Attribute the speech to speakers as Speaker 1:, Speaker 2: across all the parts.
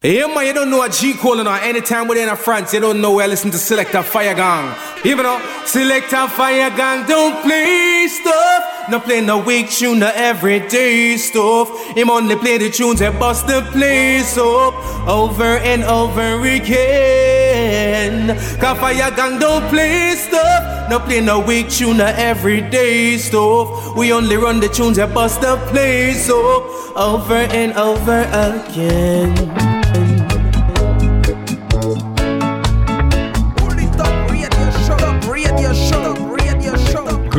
Speaker 1: Yeah, man, you don't know a G calling on. Anytime we're in France, you don't know where I listen to Selector Fire Gang. Even though Selector Fire Gang don't play stuff. No play no weak tune, no everyday stuff. Him only play the tunes that bust the place up over and over again. Cause Fire Gang don't play stuff. No play no weak tune, no everyday stuff. We only run the tunes that bust the place up over and over again.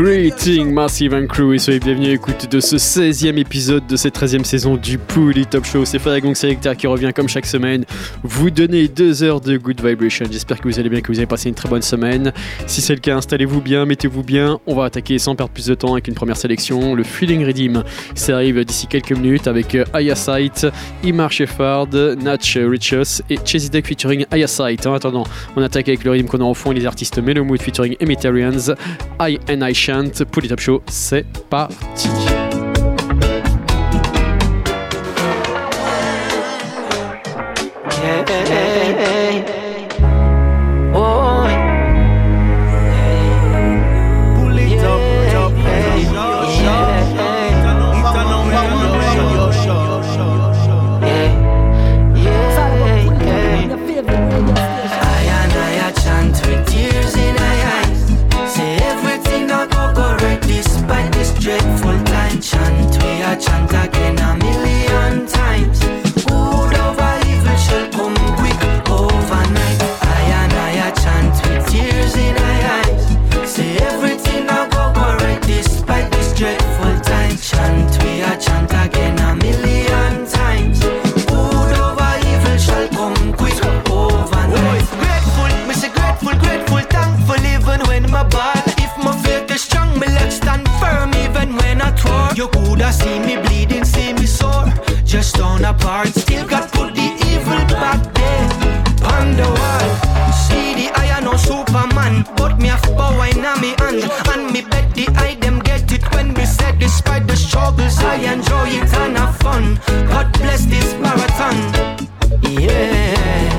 Speaker 2: Greeting Massive and Crew et soyez bienvenus à l'écoute de ce 16e épisode de cette 13e saison du Pouli Top Show. C'est Faragong Selector qui revient comme chaque semaine vous donner deux heures de good vibration. J'espère que vous allez bien, que vous avez passé une très bonne semaine. Si c'est le cas, installez-vous bien, mettez-vous bien. On va attaquer sans perdre plus de temps avec une première sélection. Le Feeling Redeem, ça arrive d'ici quelques minutes avec euh, Aya Sight, Imar Sheffard, Natch Richos et Chesy Duck featuring Aya. En attendant, on attaque avec le rythme qu'on a en fond et les artistes Melomood featuring Emitarians, I and I chante pour les Show. C'est parti. You coulda seen me bleeding, see me sore. Just on a part, still got put the evil back there. Panda wall, see the I no Superman, but me a power in me hand, and me bet the I them get it when we said despite the struggles I enjoy it and have fun. God bless this marathon, yeah.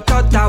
Speaker 2: ta ta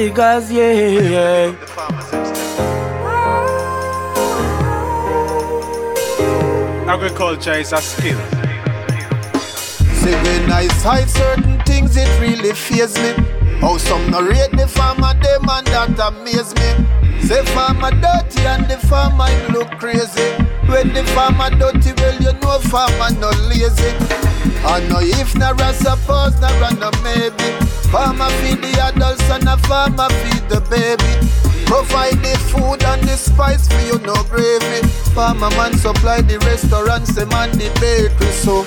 Speaker 2: figures, yeah.
Speaker 1: Agriculture is a skill.
Speaker 3: See, when I sight certain things, it really fears me. How some no rate the farmer, them and that amaze me. Say farmer dirty and the farmer look crazy. When the farmer dirty, well you know farmer no lazy. I know if na suppose na run no maybe. Farmer feed the adults and a farmer feed the baby. Provide the food and the spice for you, no gravy. Farmer man supply the restaurants, the man the bakery, so.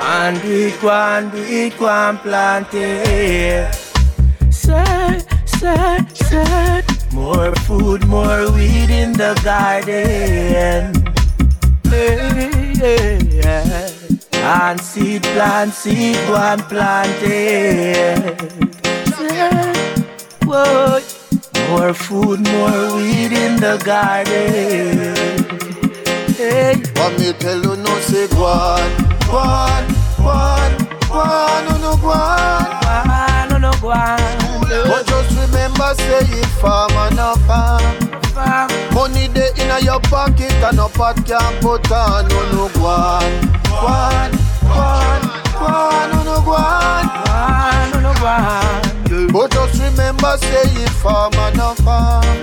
Speaker 2: And we go and we go and plant it. Say, say, say. More food, more weed in the garden. Hey, hey, hey. Plant seed, plant seed, go and plant it. Whoa. More food, more weed in the garden. Hey.
Speaker 3: What me tell you no say go on, go on, go on, go on, no no go on.
Speaker 2: Ah, no, no, go on.
Speaker 3: But just remember say if farmer no farm.
Speaker 2: Farm.
Speaker 3: Money dey inna your pocket and no pot can put on. No no go on, go on, go on, go on, no no go on.
Speaker 2: No, no, go on.
Speaker 3: But just remember say if farmer no farm.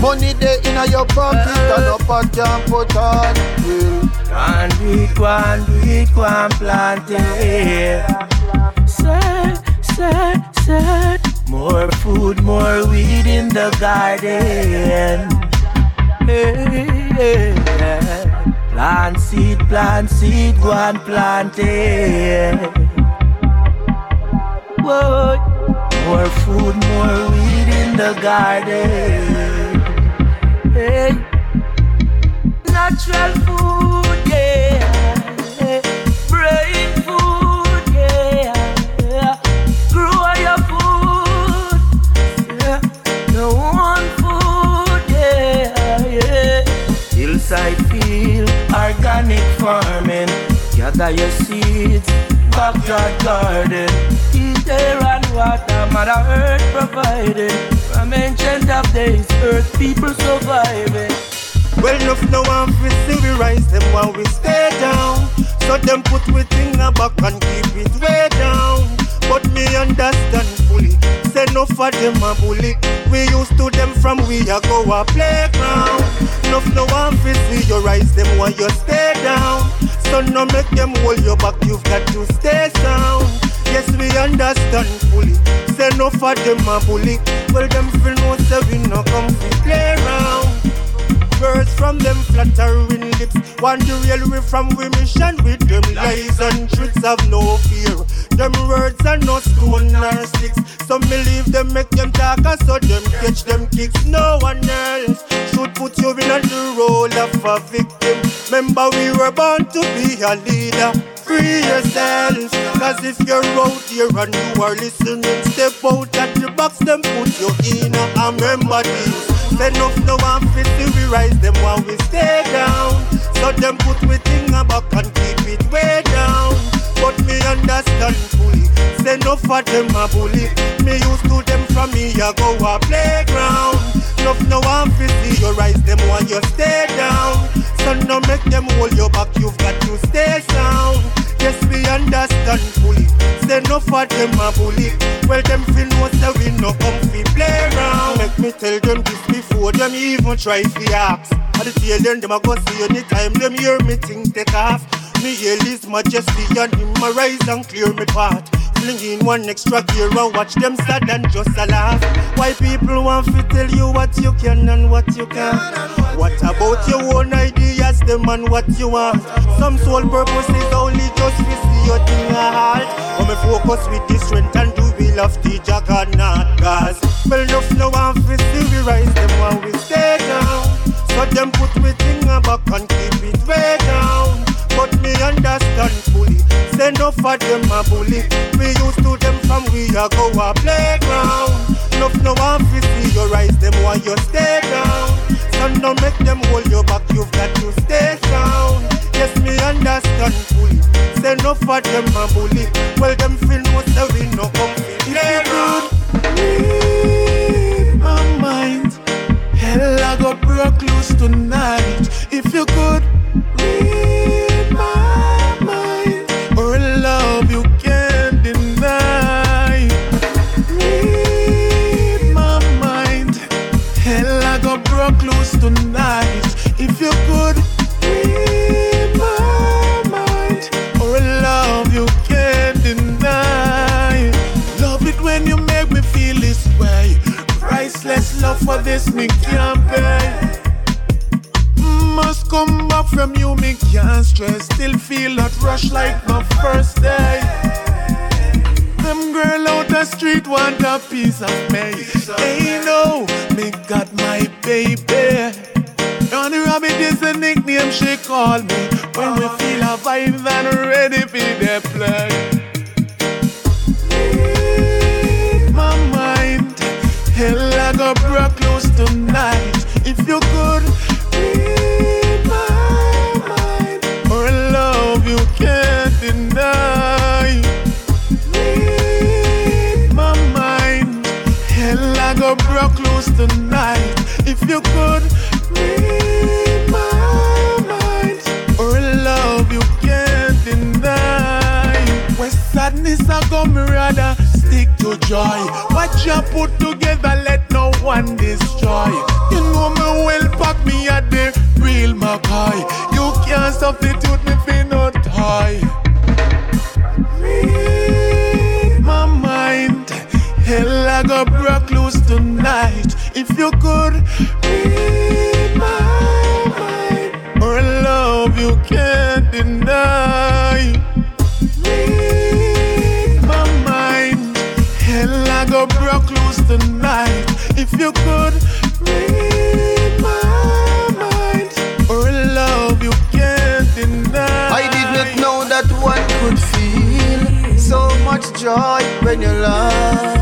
Speaker 3: Money dey inna your pocket and no pot can put on. Yeah.
Speaker 2: And we go and we go and plant it. Say, say, say. More food, more weed in the garden. Plant seed, plant seed, go and plant it. Whoa. More food, more weed in the garden. Hey. Natural food, yeah. Brain Gather your seeds, backyard garden. Eat air and water, Mother Earth provided. From ancient of days, Earth people surviving.
Speaker 4: Well, enough now see we rise them while we stay down. So them put we thing back and keep it way down. But me understand fully. Say no for them a bully. We used to them from we a go a playground. Enough no one we see you rise them while you stay down. So no make them hold you back. You've got to stay sound. Yes, we understand fully. Say no for them a bully. Well, them feel no say we no come to play around. Words from them flattering lips. Want the real we from mission with them lies and tricks have no fear. Them words are no stone or sticks. Some believe them make them talk so them catch them kicks. No one else should put you in the role of a victim. Remember we were born to be a leader. Free yourself, cause if you're out here and you are listening, step out at the box, them put you in. And remember this. Say enough no one fit to we rise them while we stay down. So them put we thing a back and keep it way down. But me understand fully. Say no for them a bully. Me used to them from me a go a playground. Enough no one fit see you rise them while you stay down. So no make them hold you back. You've got to stay sound. Yes, we understand fully. Say no for them a bully. Well, them feel no say we no come fi play around. Make me tell them this before them even try fi ask. At the tail end, them a go see anytime them hear me think take off. Me hail his majesty and him a rise and clear me path. Fling in one extra gear and watch them sad and just a laugh. Why people want to tell you what you can and what you can't? What about your own ideas, them and what you want? Some sole purpose is only just to see your thing halt. But me focus with this strength and do we love the juggernaut. Cause well no one to see we rise them while we stay down. So them put me thing back and keep it way down. But me understand fully. Say no for them a bully. We used to them from we a go a playground. No, no one fi see your eyes, them want you stay down. So no make them hold you back, you've got to stay down. Yes, me understand fully. Say no for them a bully. Well, them feel no say we no come fi
Speaker 5: playground. Read mind. Hell, I got broke loose tonight. If you could read Love for this me can't pay. Must come back from you, me can't stress. Still feel that rush like my first day. Them girl out the street want a piece of me. Hey no, me got my baby. Johnny Rabbit is the nickname she call me. When we feel a vibe and ready for the play. If you could read my mind, love you can't deny. Read my mind. Hell, I broke loose tonight. If you could read my mind, love you can't deny. When sadness I go, rather stick to joy. What you put together, one destroy. You know me well, pack me at the real McCoy. You can't substitute me for no toy. Read my mind. Hell, I got broke loose tonight. If you could read
Speaker 3: joy when you love.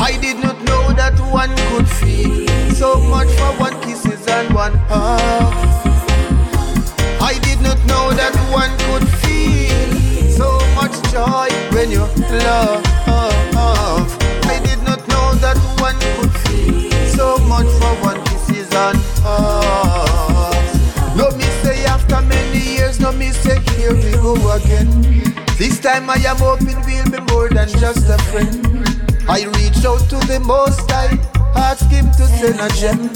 Speaker 3: I did not know that one could feel so much for one kisses and one hug. I did not know that one could feel so much joy when you love. I did not know that one could feel so much for one kisses and hugs. No me say after many years, no me say here we go again. This time I am hoping we'll be more than just a friend. I reach out to the Most High, ask Him to send a gem.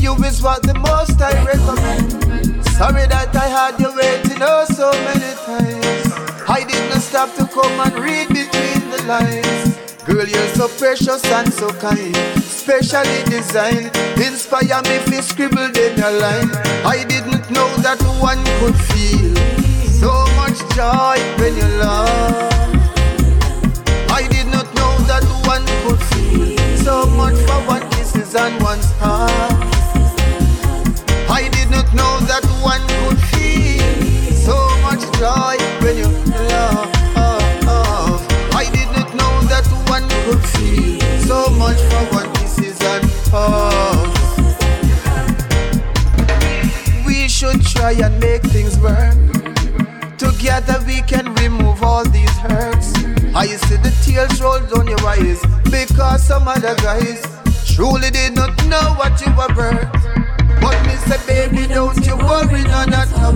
Speaker 3: You is what the Most High recommend. Sorry that I had you waiting oh so many times. I didn't stop to come and read between the lines. Girl, you're so precious and so kind, specially designed. Inspire me if you scribble in a line. I didn't know that one could feel so much joy when you love. I did not know that one could feel so much for one kisses and one's heart. I did not know that one could feel so much joy when you love. I did not know that one could feel so much for one kisses and. We should try and make things work. Together we can remove all these hurts. I see the tears roll down your eyes because some other guys truly did not know what you were worth. But me say, baby, don't you worry, no, not how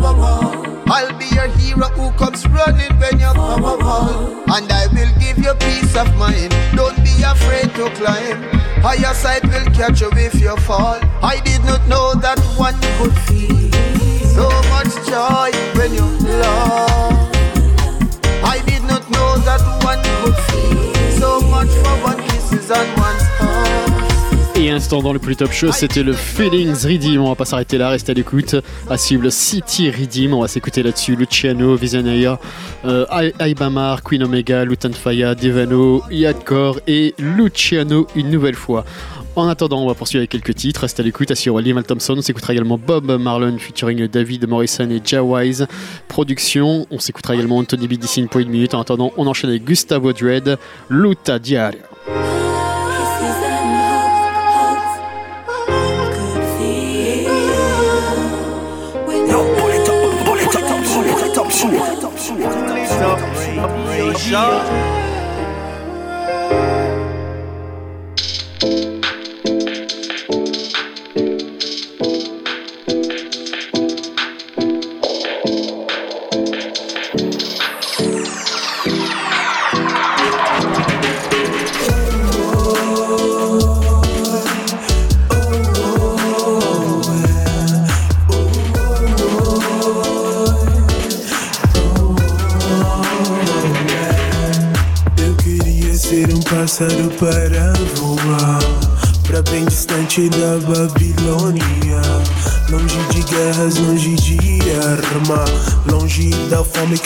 Speaker 3: I'll be your hero who comes running when you come wall. And I will give you peace of mind. Don't be afraid to climb. Higher side will catch you if you fall. I did not know that one could feel so much joy when you love. I did not know that one could so much heart.
Speaker 6: Et instant dans le plus top show, c'était le Feelings Redeem. On va pas s'arrêter là, restez à l'écoute. À suivre le City Redeem, on va s'écouter là-dessus. Luciano, Visionaya, euh, Aibamar, Queen Omega, Lutan Faya, Devano, Yadkor et Luciano une nouvelle fois. En attendant, on va poursuivre avec quelques titres. Restez à l'écoute. Assure Liam Thompson. On s'écoutera également Bob Marlon featuring David Morrison et Jawise. Production. On s'écoutera également Anthony B. d'ici une minutes. En attendant, on enchaîne avec Gustavo Dredd, Luta Diario.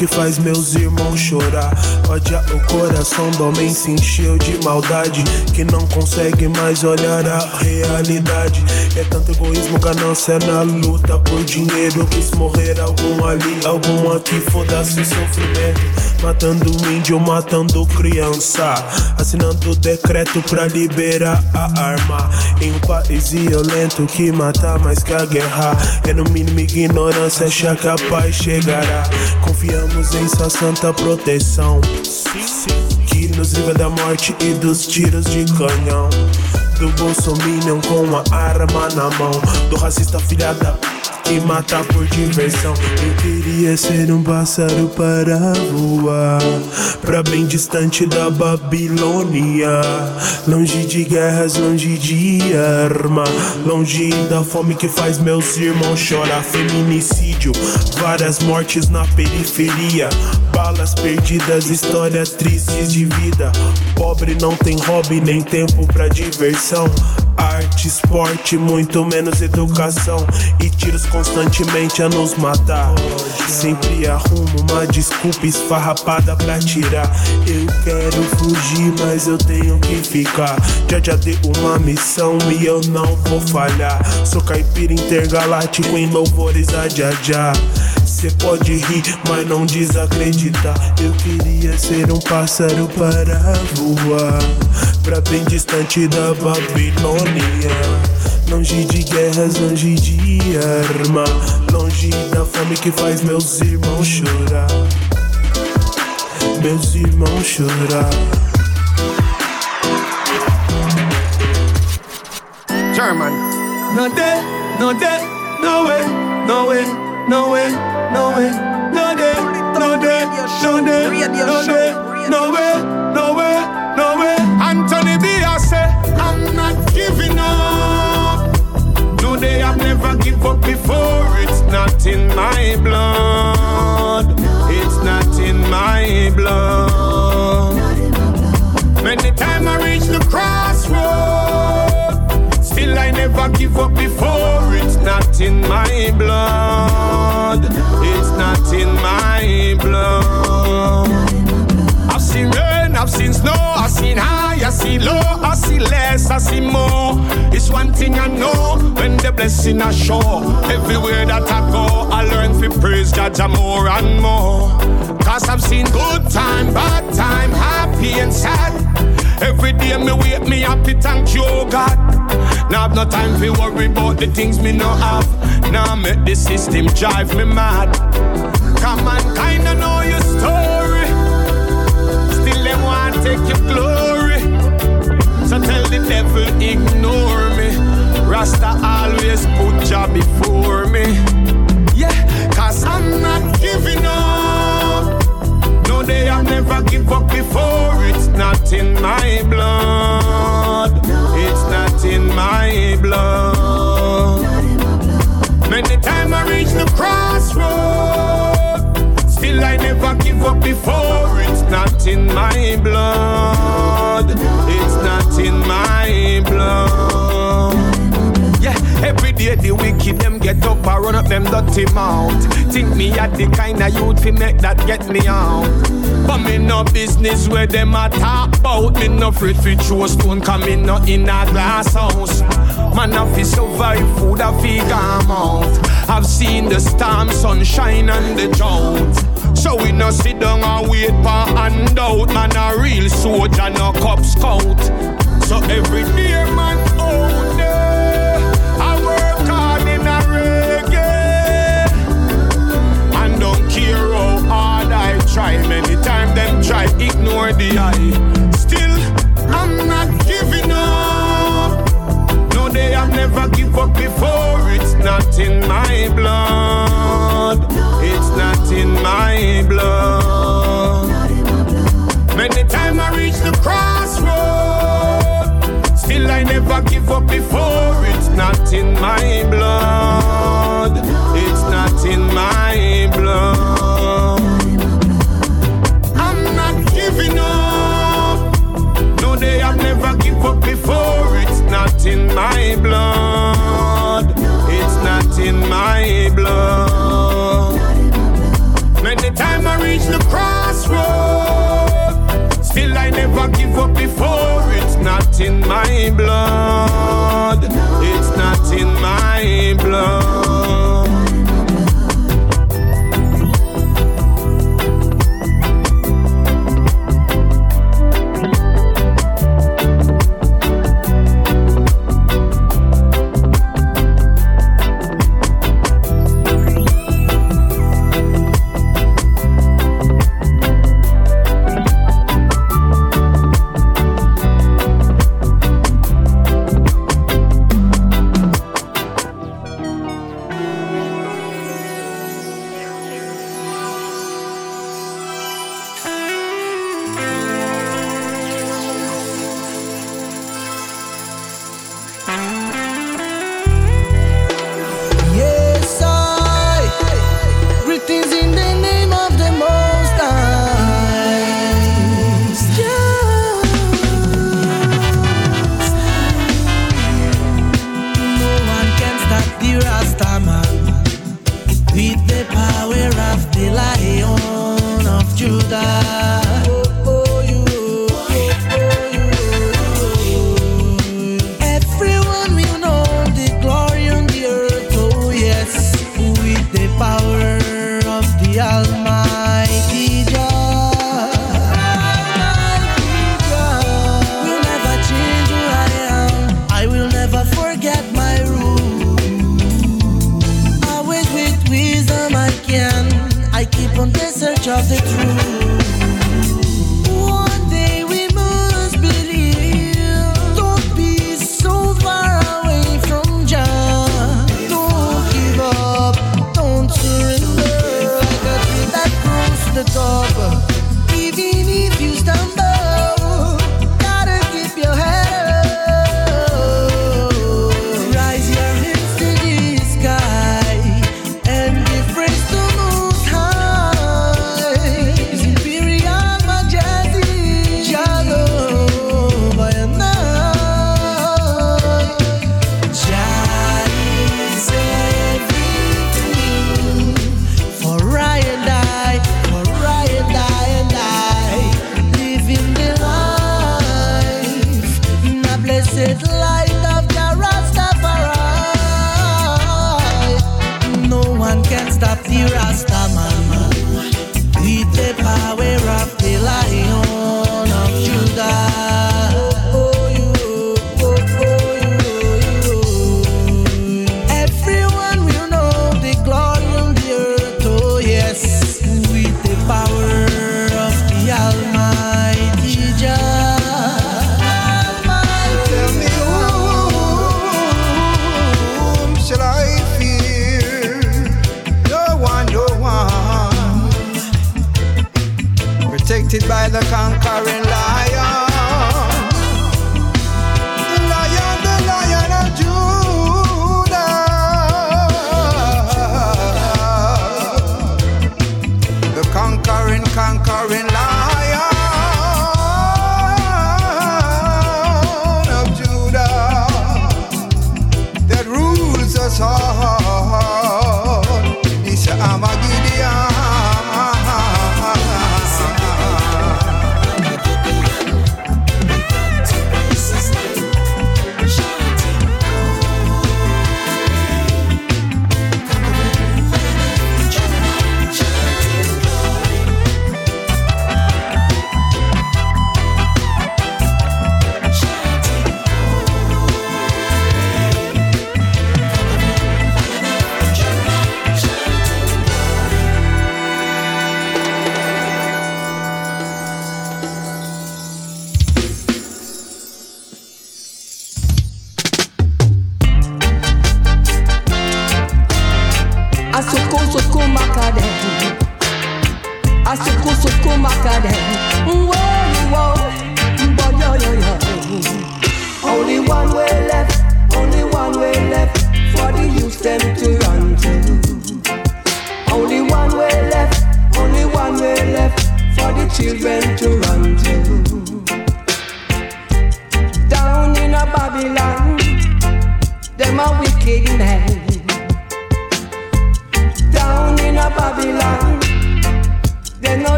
Speaker 5: Que faz meus irmãos chorar. Odia o coração do homem se encheu de maldade. Que não consegue mais olhar a realidade. É tanto egoísmo, ganância na luta por dinheiro. Quis morrer algum ali, algum aqui, foda-se o sofrimento Matando índio, matando criança. Assinando decreto pra liberar a arma. Em um país violento que mata mais que a guerra. É no mínimo ignorância, achar que a paz chegará. Confiamos em sua santa proteção. Que nos livra da morte e dos tiros de canhão. Do bolsominion com a arma na mão. Do racista filhada e matar por diversão. Eu queria ser um pássaro para voar, pra bem distante da Babilônia, longe de guerras, longe de arma, longe da fome que faz meus irmãos chorar. Feminicídio, várias mortes na periferia, balas perdidas, histórias tristes de vida. Pobre não tem hobby nem tempo pra diversão. Arte, esporte, muito menos educação e tiros constantemente a nos matar. Sempre arrumo uma desculpa esfarrapada pra tirar. Eu quero fugir, mas eu tenho que ficar. Já já dei uma missão e eu não vou falhar. Sou caipira intergaláctico em louvores a Jajá. Cê pode rir, mas não desacreditar. Eu queria ser um pássaro para voar, pra bem distante da Babilônia. Longe de guerras, longe de arma, longe da fome que faz meus irmãos chorar. Meus irmãos chorar.
Speaker 7: German. No day, no day, no way, no way, no way no way, no day, no day, no day, no day, no way, no way, no way. Anthony B, I say, I'm not giving up. No day I've never give up before. It's not in my blood. It's not in my blood. Many time I reach the crossroad, still I never give up before. It's not in my blood It's not in my blood. I've seen rain, I've seen snow, I've seen high, I see low, I see less, I see more. It's one thing I know when the blessing I show. Everywhere that I go, I learn to praise God more and more. Cause I've seen good time, bad time, happy and sad. Every day me wake me happy, thank you, God. Now I've no time to worry about the things me no have. Now make the system drive me mad. Come on, kinda know your story. Still them want take your glory. So tell the devil ignore me. Rasta always put job before me. Yeah, cause I'm not giving up. No day I've never give up before. It's not in my blood. It's not in my blood. Many times I reach the crossroad. Still I never give up before. It's not in my blood. It's not in my blood. Every day the wicked them get up and run up them dirty mouth. Think me at the kind of youth fi make that get me out. But me no business where them a talk about. Me no afraid fi throw stone, come me no in a glass house. Man, I fi survive food, I fi come out. I've seen the storm, sunshine, and the drought. So we no sit down and wait for handout. Man, a real soldier, no cop scout. So every day, man, try. Many times them try ignore the eye. Still, I'm not giving up day I've never give up before. It's not in my blood. It's not in my blood. Many times I reach the crossroad. Still I never give up before. It's not in my blood. It's not in my blood. not
Speaker 8: in my blood. It's not in my blood.
Speaker 9: Many times I reach the
Speaker 10: crossroad, still I never give up before. It's not in my blood. It's not in
Speaker 11: my blood.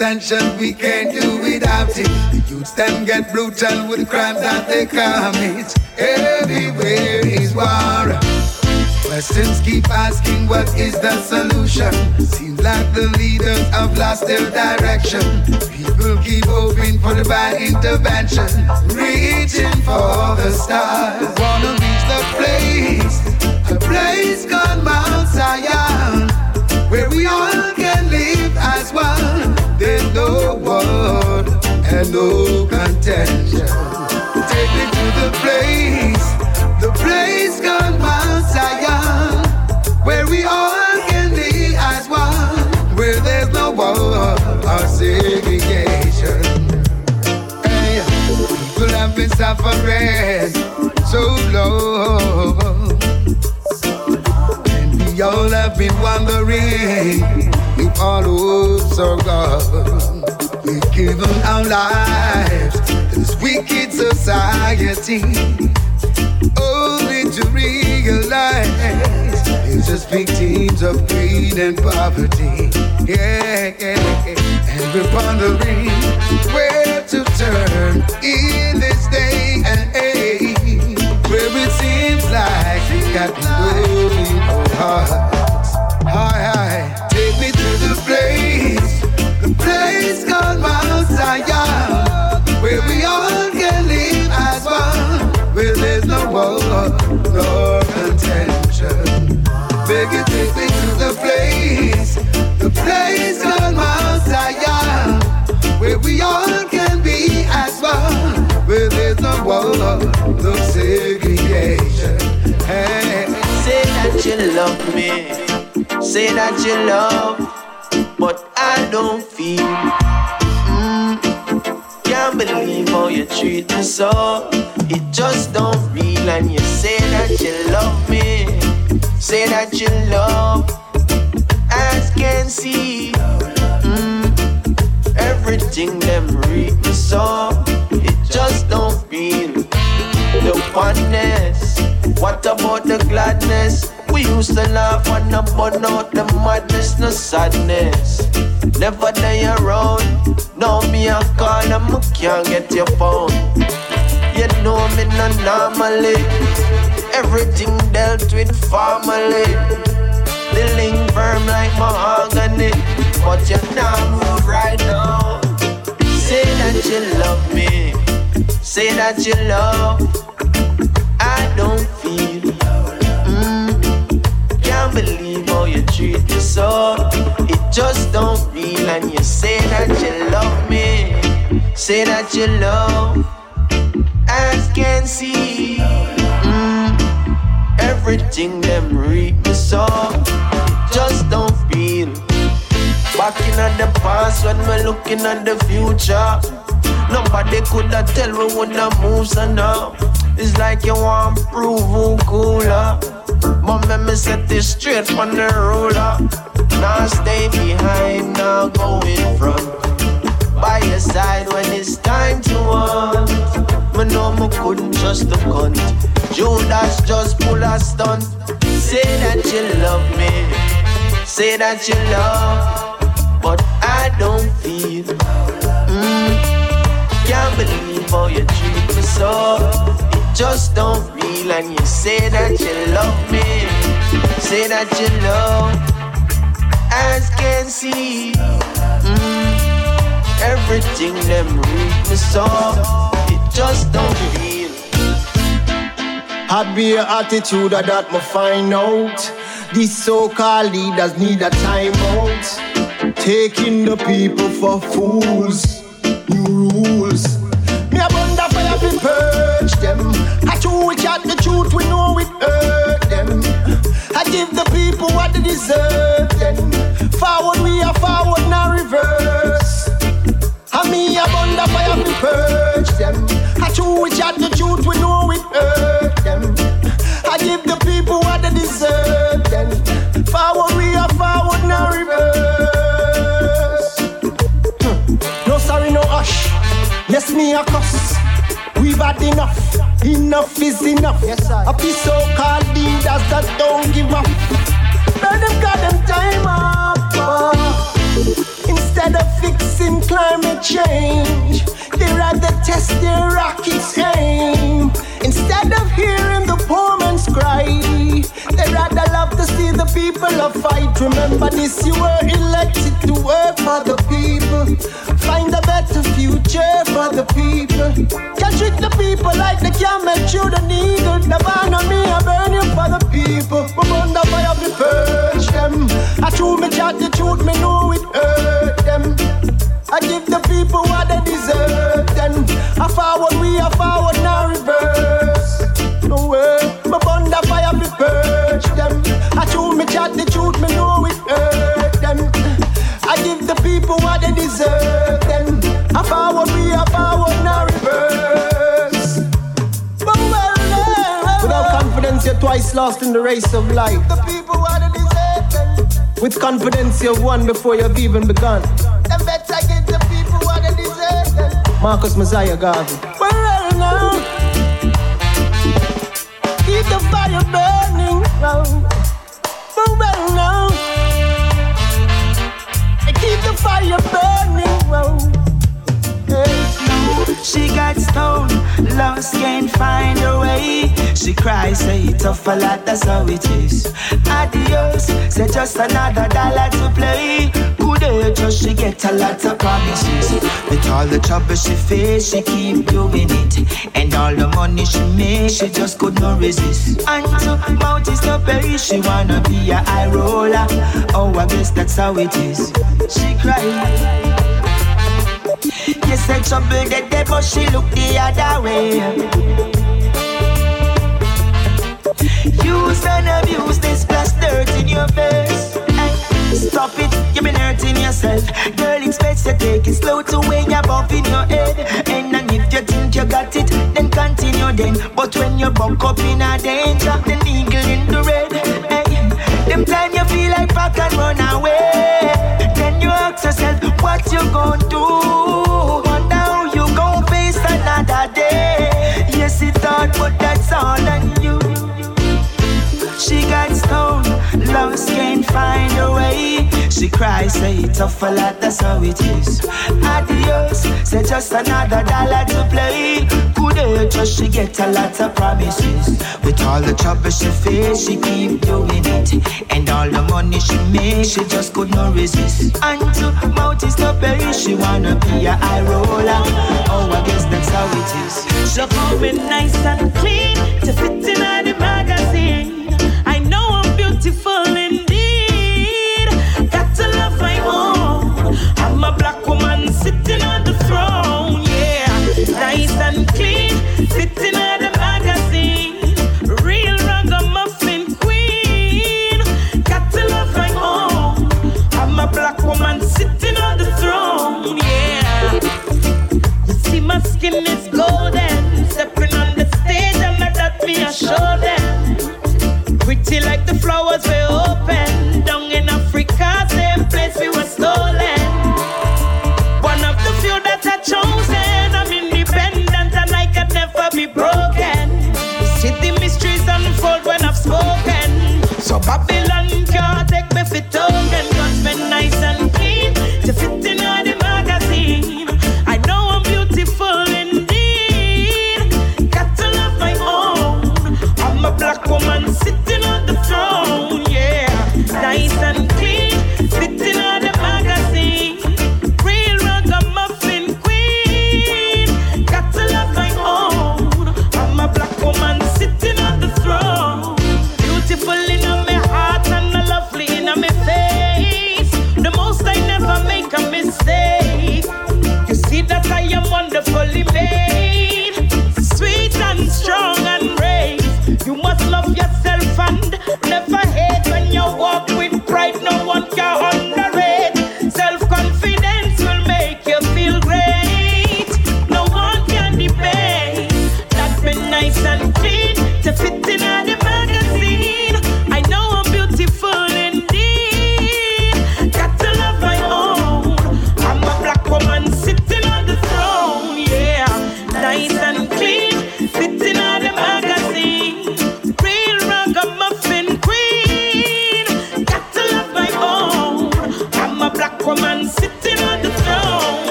Speaker 11: Love we can't do without it. The youths them get brutal with the crimes that they commit. Everywhere is war. Questions keep asking what is the solution. Seems like the leaders have lost their direction. People keep hoping for divine intervention, been wondering if all hopes are gone. We've given our lives to this wicked society. Only to realize it's just victims of greed and poverty. Yeah, yeah, yeah. And we're wondering where to turn in this day and age where it seems like we got no people place called Mount where we all can be as one, where there's no war, no segregation. Hey.
Speaker 12: Say that you love me, say that you love, but I don't feel. Mm, can't believe how you treat me so. It just don't feel, and you say that you love me, say that you love, can see. Mm, everything them read me so. It just don't feel the oneness. What about the gladness? We used to laugh I burn out the madness, no sadness. Never day around. Now me a call and I can't get your phone. You know me not normally. Everything dealt with family. The link firm like mahogany. But you now move right now. Say that you love me. Say that you love. I don't feel. Mm, can't believe how you treat me so. It just don't feel. And you say that you love me. Say that you love. As can't see. Everything them read me so. Just don't feel. Back in at the past when we're looking at the future. Nobody could have tell we woulda move so now. It's like you want prove who cooler. But let me set this straight from the ruler. Now stay behind, now go in front. By your side when it's time to hunt. Me know me couldn't trust the cunt. Judas just pull a stunt. Say that you love me. Say that you love. But I don't feel. Mm, can't believe how you treat me so. It just don't feel, and you say that you love me, say that you love, as can see. Mm, everything them read me so. Just don't feel.
Speaker 3: Had be a attitude of that me find out. These so-called leaders need a timeout. Taking the people for fools. New rules. Me a wonder fire fi purge them. I true chat the truth, we know it hurt them. I give the people what they deserve. Then forward we are forward, now reverse. I me a wonder fire fi purge them. I true we chat the truth, we know it hurt them. I give the people what they deserve. Then forward we are forward, now reverse. Hmm. No sorry, no hush. Yes, me a cuss. We've had enough. Enough is enough.
Speaker 13: Yes, sir.
Speaker 3: A piece so called leaders that don't give up. Burn them got them time up. Instead of fixing climate change, test their rockets aim. Instead of hearing the poor man's cry, they rather love to see the people of fight. Remember this, you were elected to work for the people. Find a better future for the people. Can't treat the people like can't make you the needle. Never know me, I burn you for the people. We the fire, we purge them. I chew me chat, the truth, me know it hurt them. I give the people what they deserve. Then I forward, we are forward, now reverse. No way, my burn the fire, we purge them. I chew me chat, the truth, me know it hurt them. I give the people what they deserve. Then I forward, we are forward, now reverse. But well, well, Without confidence, you're twice lost in the race of life. The people what they deserve. With confidence, you've won before you've even begun. Marcus Mosiah Garvey. Well, now. Keep the fire burning. Well, well, now. Keep the fire burning. Well,
Speaker 14: She got stoned, lost, can't find her way. She cries, say it's tough a lot, that's how it is. Adios, say just another dollar to play. Good day, just she get a lot of promises. With all the trouble she face, she keep doing it. And all the money she make, she just could not resist. And to no pay, she wanna be a high roller. Oh, I guess that's how it is. She cry. You said trouble that day, but she look the other way. Use and abuse this plus dirt in your face. Stop it, you've been hurting yourself. Girl, it's best to take it slow to when you're bumping your head. And then if you think you got it, then continue then. But when you buck up in a danger, the eagle in the red. Hey, them time you feel like back and run away. Ask yourself, what you gonna do? Wonder how you gon' face another day. Yes, it hard, but that's all on you. She got stoned, lost, can't find her way. She cries, say it tough a lot, that's how it is. Adios, say just another dollar to play. Good just she get a lot of promises. With all the trouble she face, she keep doing it. And all the money she make, she just could not resist. And to mouth is no pay, she wanna be a high roller. Oh, I guess that's how it is.
Speaker 15: She coming nice and clean to fit in the magazine. I know I'm beautiful is golden. Stepping on the stage, and I that me a show them. Pretty like the flowers we open.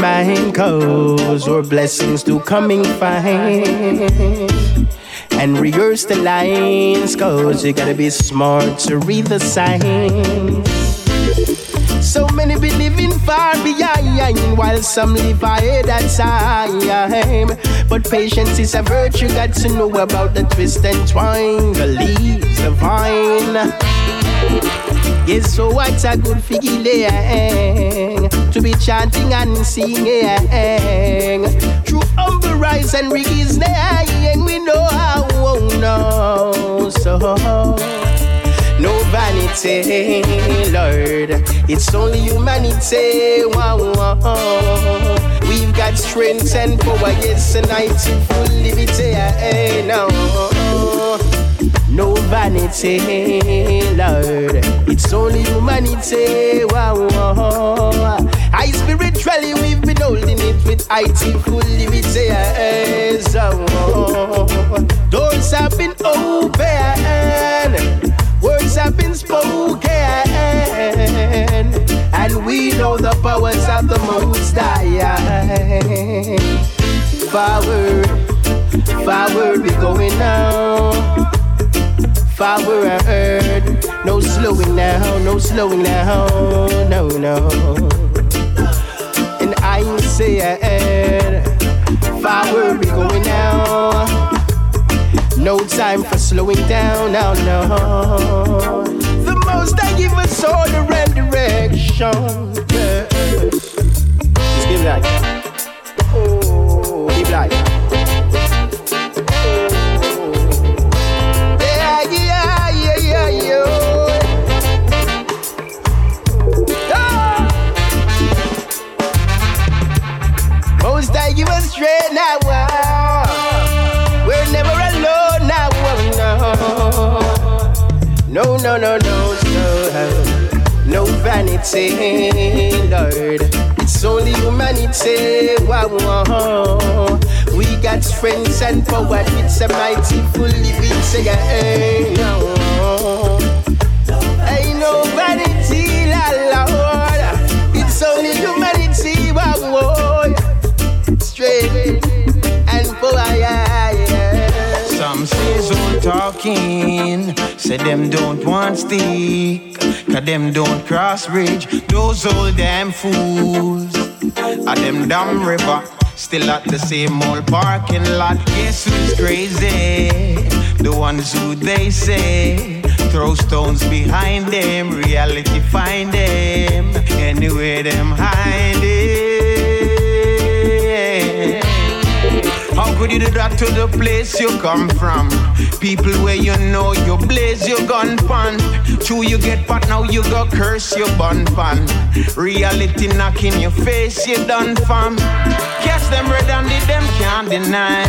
Speaker 16: Mind, cause your blessings do coming fine. And rehearse the lines, cause you gotta be smart to read the signs. So many be living far behind, while some live ahead of time. But patience is a virtue, got to know about the twist and twine, the leaves, the vine. Yes, so what's a good feeling to be chanting and singing through humble rise and his name. We know how, oh no, so no vanity, Lord. It's only humanity. Wow, wow. We've got strength and power, yes, and I full liberty. Hey, no no vanity, Lord. It's only humanity. Wow, wow. I spiritually we've been holding it with IT with so, Doors have been open, words have been spoken, and we know the powers of the Most High. Forward, forward we going now forward. No slowing down, no slowing down, no, no. Say forward we going now. No time for slowing down, no, no. The most I give us order and direction. Yes. Just give it like, vanity, Lord. It's only humanity. Wow, We got strength and power. It's a mighty fully being say, hey, no. Ain't no vanity, Lord. It's only humanity. Wow straight and
Speaker 17: Some say zone talking, say them don't want stick, cause them don't cross bridge. Those old damn fools, at them damn river. Still at the same old parking lot. Guess who's crazy? The ones who they say throw stones behind them. Reality find them anywhere them hide could you do that to the place you come from? People where you know you blaze your gun pan. True, you get pot now, you go curse your bun pan. Reality knocking your face, you done fam. Catch them red handed, them can't deny.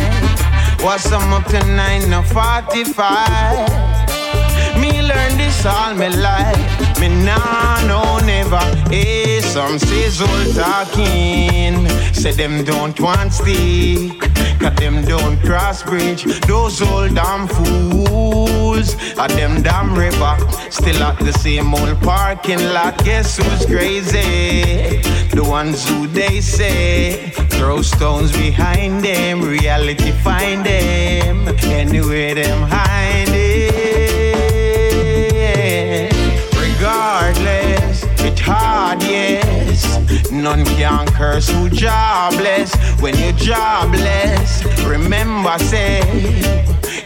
Speaker 17: What's some up to 9 no 45? Me learn this all my life. Me nah no never. Hey, some all talking. Say them don't want stick. Cause them don't cross bridge. Those old damn fools. At them damn river. Still at the same old parking lot. Guess who's crazy? The ones who they say. Throw stones behind them. Reality find them. Anywhere them hide yes. None can curse who jobless. When you're jobless, remember say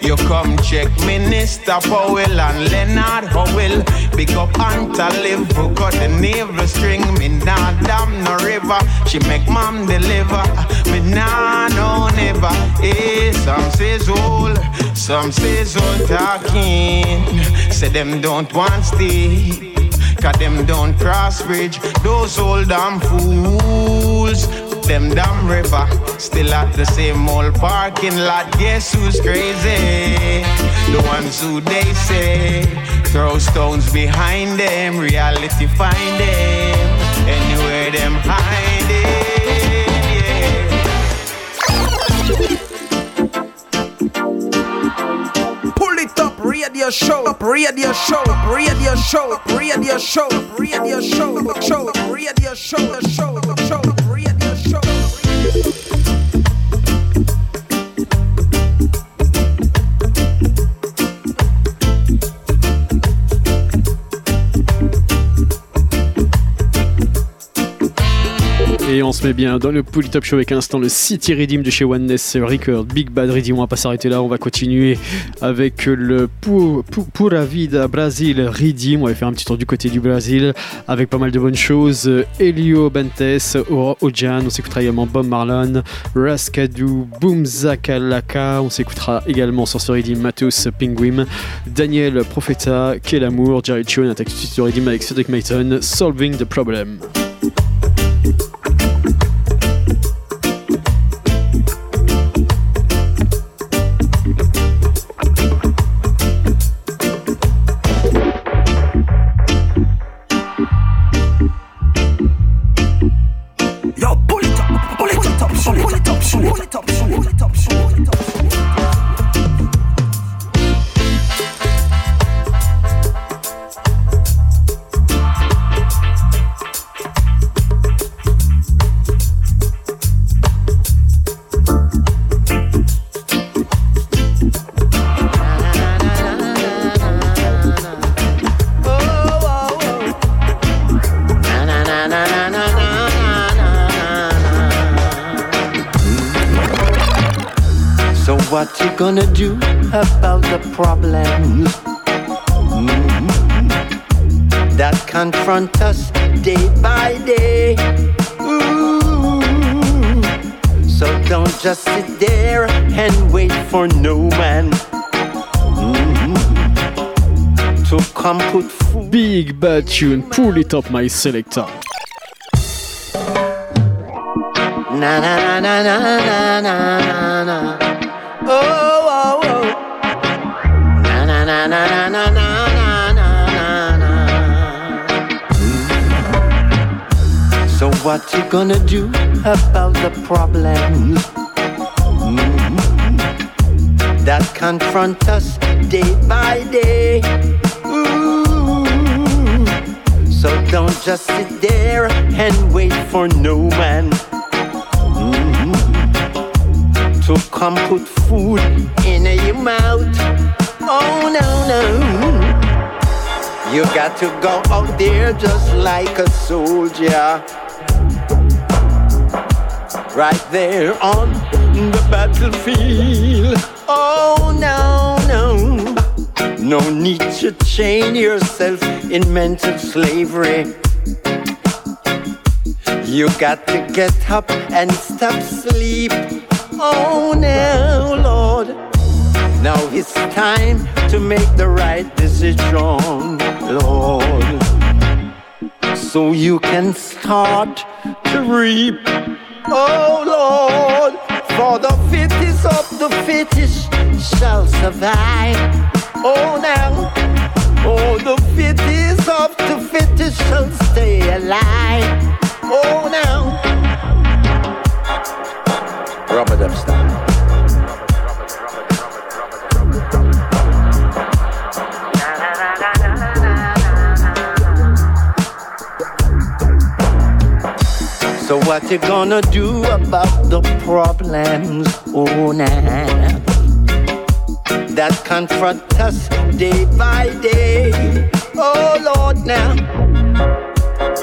Speaker 17: you come check Minister Powell and Leonard Howell. Big up Anta live who got the navel string. Me nah damn no river. She make mom deliver. Me nah no never. Hey, some says old, some says old talking. Say them don't want stay. Cause them don't cross bridge. Those old damn fools. Them damn river. Still at the same old parking lot. Guess who's crazy? The ones who they say. Throw stones behind them. Reality find them. Anywhere them hide it.
Speaker 18: radio show, up radio show, up radio show, up radio show, up radio show, up show, up radio show, up show, up radio show.
Speaker 6: Et on se met bien dans le Pouli Top Show avec un instant le City Redeem de chez Oneness Record. Big Bad Redeem, on va pas s'arrêter là, on va continuer avec le Pu- Pu- Pura Vida Brasil Redeem. On va faire un petit tour du côté du Brésil avec pas mal de bonnes choses. Elio Bentes, Ora Ojan, on s'écoutera également Bob Marlon, Raskadou, Boom Zakalaka. On s'écoutera également sur ce Redeem Matos Penguin, Daniel Profeta, Quel Amour, Jerry Cho, et un texte sur Redeem avec Cedric Mayton, Solving the Problem.
Speaker 19: Gonna do about the problems Mhm. that confront us day by day? Ooh. So don't just sit there and wait for no man Mhm. to come put food.
Speaker 6: Big Bad Tune, pull it up, my selector.
Speaker 19: Na na na na na na na na na na na na na na. So what you gonna do about the problem? Mm. That confront us day by day. So don't just sit there and wait for no man to come put food in your mouth. Oh no, no. You got to go out there just like a soldier. Right there on the battlefield. Oh no, no. No need to chain yourself in mental slavery. You got to get up and stop sleep. Oh, now, Lord. Now it's time to make the right decision, Lord. So you can start to reap. Oh, Lord. For the fittest of the fittest shall survive. Oh, now. Oh, the fittest of the fittest shall stay alive. Oh, now. Rubber dub So what you gonna do about the problems, oh now, that confront us day by day, oh Lord now.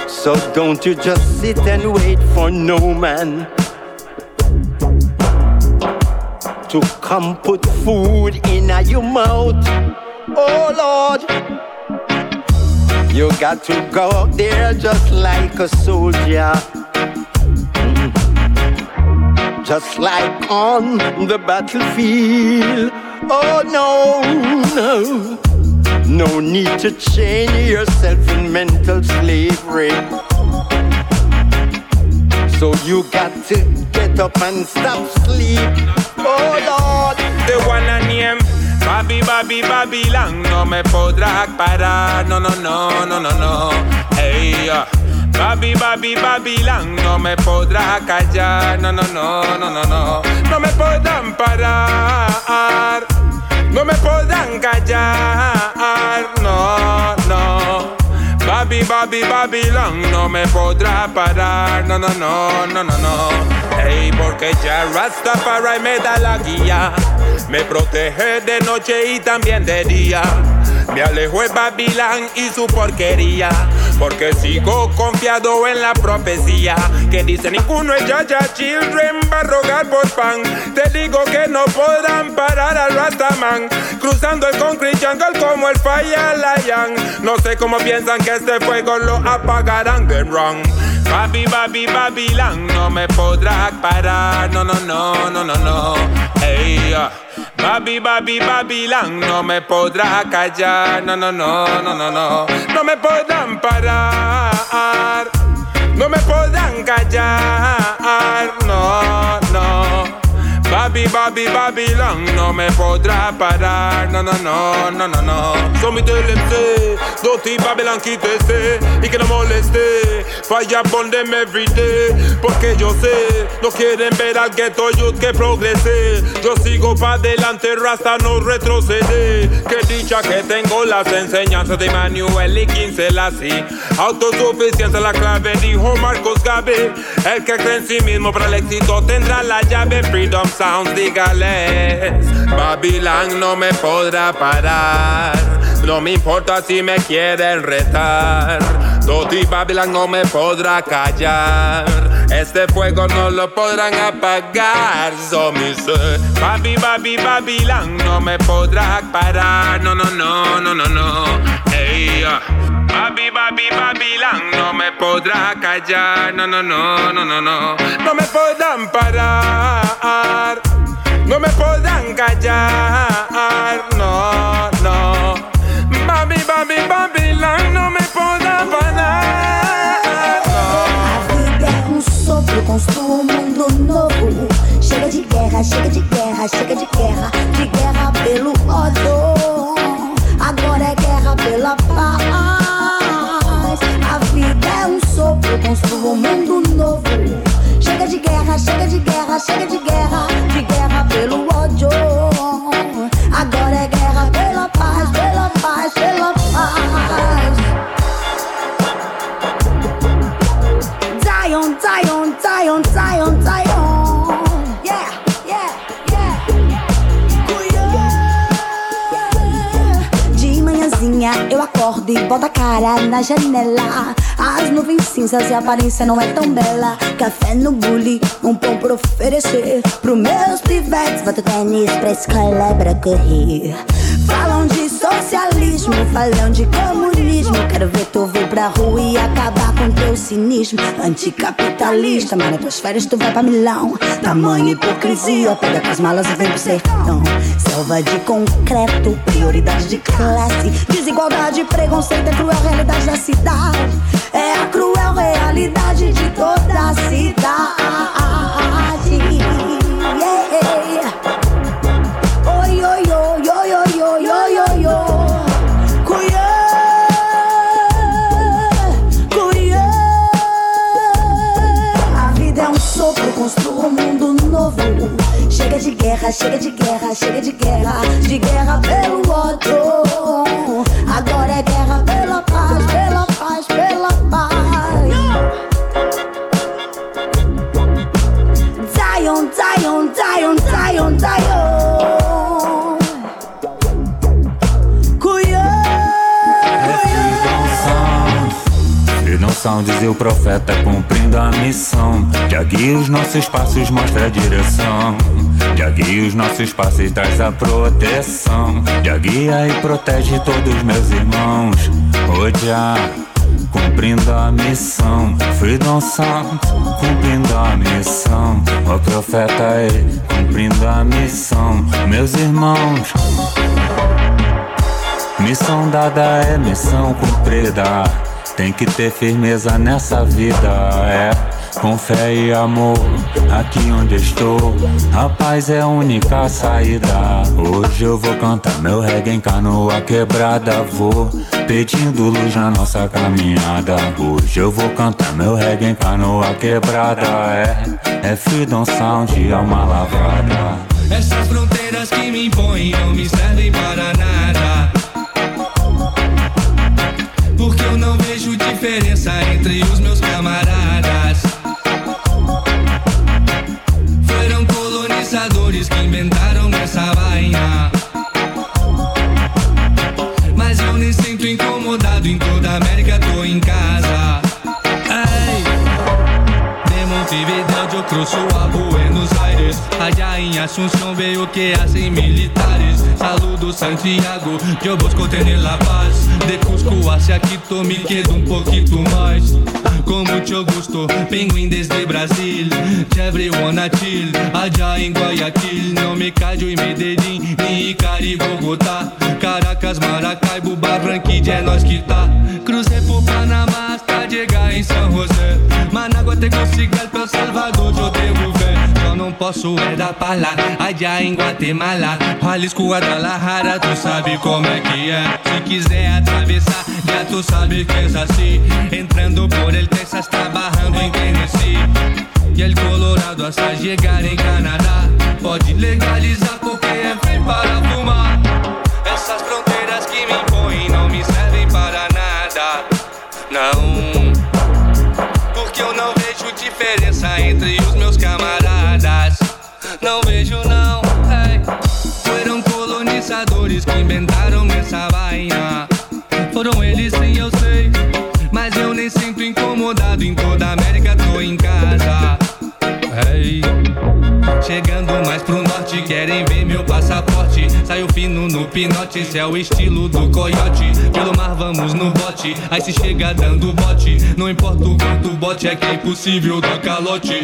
Speaker 19: So don't you just sit and wait for no man to come put food in your mouth, oh Lord. You got to go out there just like a soldier. Just like on the battlefield. Oh no, no, no need to chain yourself in mental slavery. So you got to get up and stop sleep. Oh Lord,
Speaker 20: The one I name Bobby, Bobby, Babylon No me podrás parar No, no, no, no, no, no Hey, uh, Bobby, Bobby, Babylon No me podrás callar No, no, no, no, no, no. No me podrán parar. No me podrán callar. No, no. Babi, Babi, Babylon no me podrá parar, no, no, no, no, no, no. Hey, porque ya Rastafari me da la guía, me protege de noche y también de día. Me alejo de Babilán y su porquería. Porque sigo confiado en la profecía que dice ninguno es ya children va a rogar por pan. Te digo que no podrán parar al Rastaman. Cruzando el concrete jungle como el Fire Lion. No sé cómo piensan que este fuego lo apagarán. Get wrong. Babi, babi, Babilán, no me podrá parar. No, no, no, no, no, no. Hey, uh. Babi, babi, Babilán, no me podrá callar. No, no, no, no, no, no. No me podrán parar. No me podrán callar. No, no. Babi, babi, Babylon no me podrá parar. No, no, no, no, no, no. Son mi TLC, Doti Babylon quítese y que no moleste. Falla por them every day. Porque yo sé, no quieren ver al ghetto youth que progrese. Yo sigo para adelante, Rasta no retrocede. Que dicha que tengo las enseñanzas de Manuel y 15 así. Autosuficiencia la clave, dijo Marcos Gabe. El que cree en sí mismo para el éxito tendrá la llave. Freedom sound, dígales. No me podrá parar. No me importa si me quieren retar. Toti Babylon no me podrá callar. Este fuego no lo podrán apagar. So me Babi, Babi, Babylon no me podrá parar. No, no, no, no, no, no. Hey, uh. Babi, Babi, Babylon no me podrá callar. No, no, no, no, no, no. No me podrán parar. No me podrán callar. No, no. Babi, Babi, Babylon no me podrá parar.
Speaker 21: A vida é um sopro, construa mundo novo. Chega de guerra, chega de guerra, chega de guerra, de guerra pelo ódio. Um mundo novo. Chega de guerra, chega de guerra, chega de guerra acordo e boto a cara na janela. As nuvens cinzas e a aparência não é tão bela. Café no bule, um pão pra oferecer. Pro meus pivetes, boto tênis pra escola é pra correr. Falam de socialismo, falam de comunismo. Quero ver tu vir pra rua e acabar com teu cinismo. Anticapitalista, mas nas tuas férias tu vai pra Milão. Tamanha hipocrisia, pega com as malas e vem pro sertão. Selva de concreto, prioridade de classe. Desigualdade, preconceito, é cruel realidade da cidade. É a cruel realidade de toda a cidade. Oi, oi, oi, oi, oi, oi, oi, oi, oi. Cuiá, cuiá. A vida é um sopro, construa um mundo novo. Chega de guerra, chega de guerra, chega de guerra, de guerra pelo ódio. Agora é guerra pela paz, pela paz, pela paz. Zion, Zion, Zion, Zion, Zion.
Speaker 22: Freedom Sound, dizia o profeta cumprindo a missão. Já guia os nossos passos, mostra a direção. Já guia os nossos passos, traz a proteção. Já guia e protege todos meus irmãos. Odiar. Cumprindo a missão, Freedom Sound, cumprindo a missão, o profeta é cumprindo a missão, meus irmãos. Missão dada é missão cumprida. Tem que ter firmeza nessa vida, é. Com fé e amor, aqui onde estou, a paz é a única saída. Hoje eu vou cantar meu reggae em canoa quebrada, vou pedindo luz na nossa caminhada. Hoje eu vou cantar meu reggae em canoa quebrada, é. É Freedom Sound, alma lavada.
Speaker 23: Essas fronteiras que me impõem não me servem para nada. Porque eu não vejo diferença entre os meus camaradas. Asunción veo que? Hacen militares. Saludo Santiago, eu busco tener la paz. De Cusco hacia Quito me quedo um poquito mais. Com muito gusto, pinguim desde Brasil. Everyone chill, allá em Guayaquil. Não me callo em Medellín, ni Icari, Bogotá. Caracas, Maracaibo, Barranquilla é nós que tá. Cruzei por Panamá hasta chegar em São José. Manágua, Tegucigalpa, El Salvador, eu devo ver posso é dar pra lá, allá em Guatemala Jalisco, Guadalajara, tu sabe como é que é. Se quiser atravessar, já tu sabe que é assim. Entrando por el Texas, trabajando em Tennessee. E el Colorado hasta chegar em Canadá. Pode legalizar porque é bem para colonizadores que inventaram essa vaina Foram eles sim eu sei Mas eu nem sinto incomodado Em toda a América tô em casa Hey. Chegando mais pro norte, querem ver meu passaporte. Saiu fino no pinote, esse é o estilo do coiote. Pelo mar vamos no bote, aí se chega dando bote. Não importa o quanto bote, é que é impossível dar calote.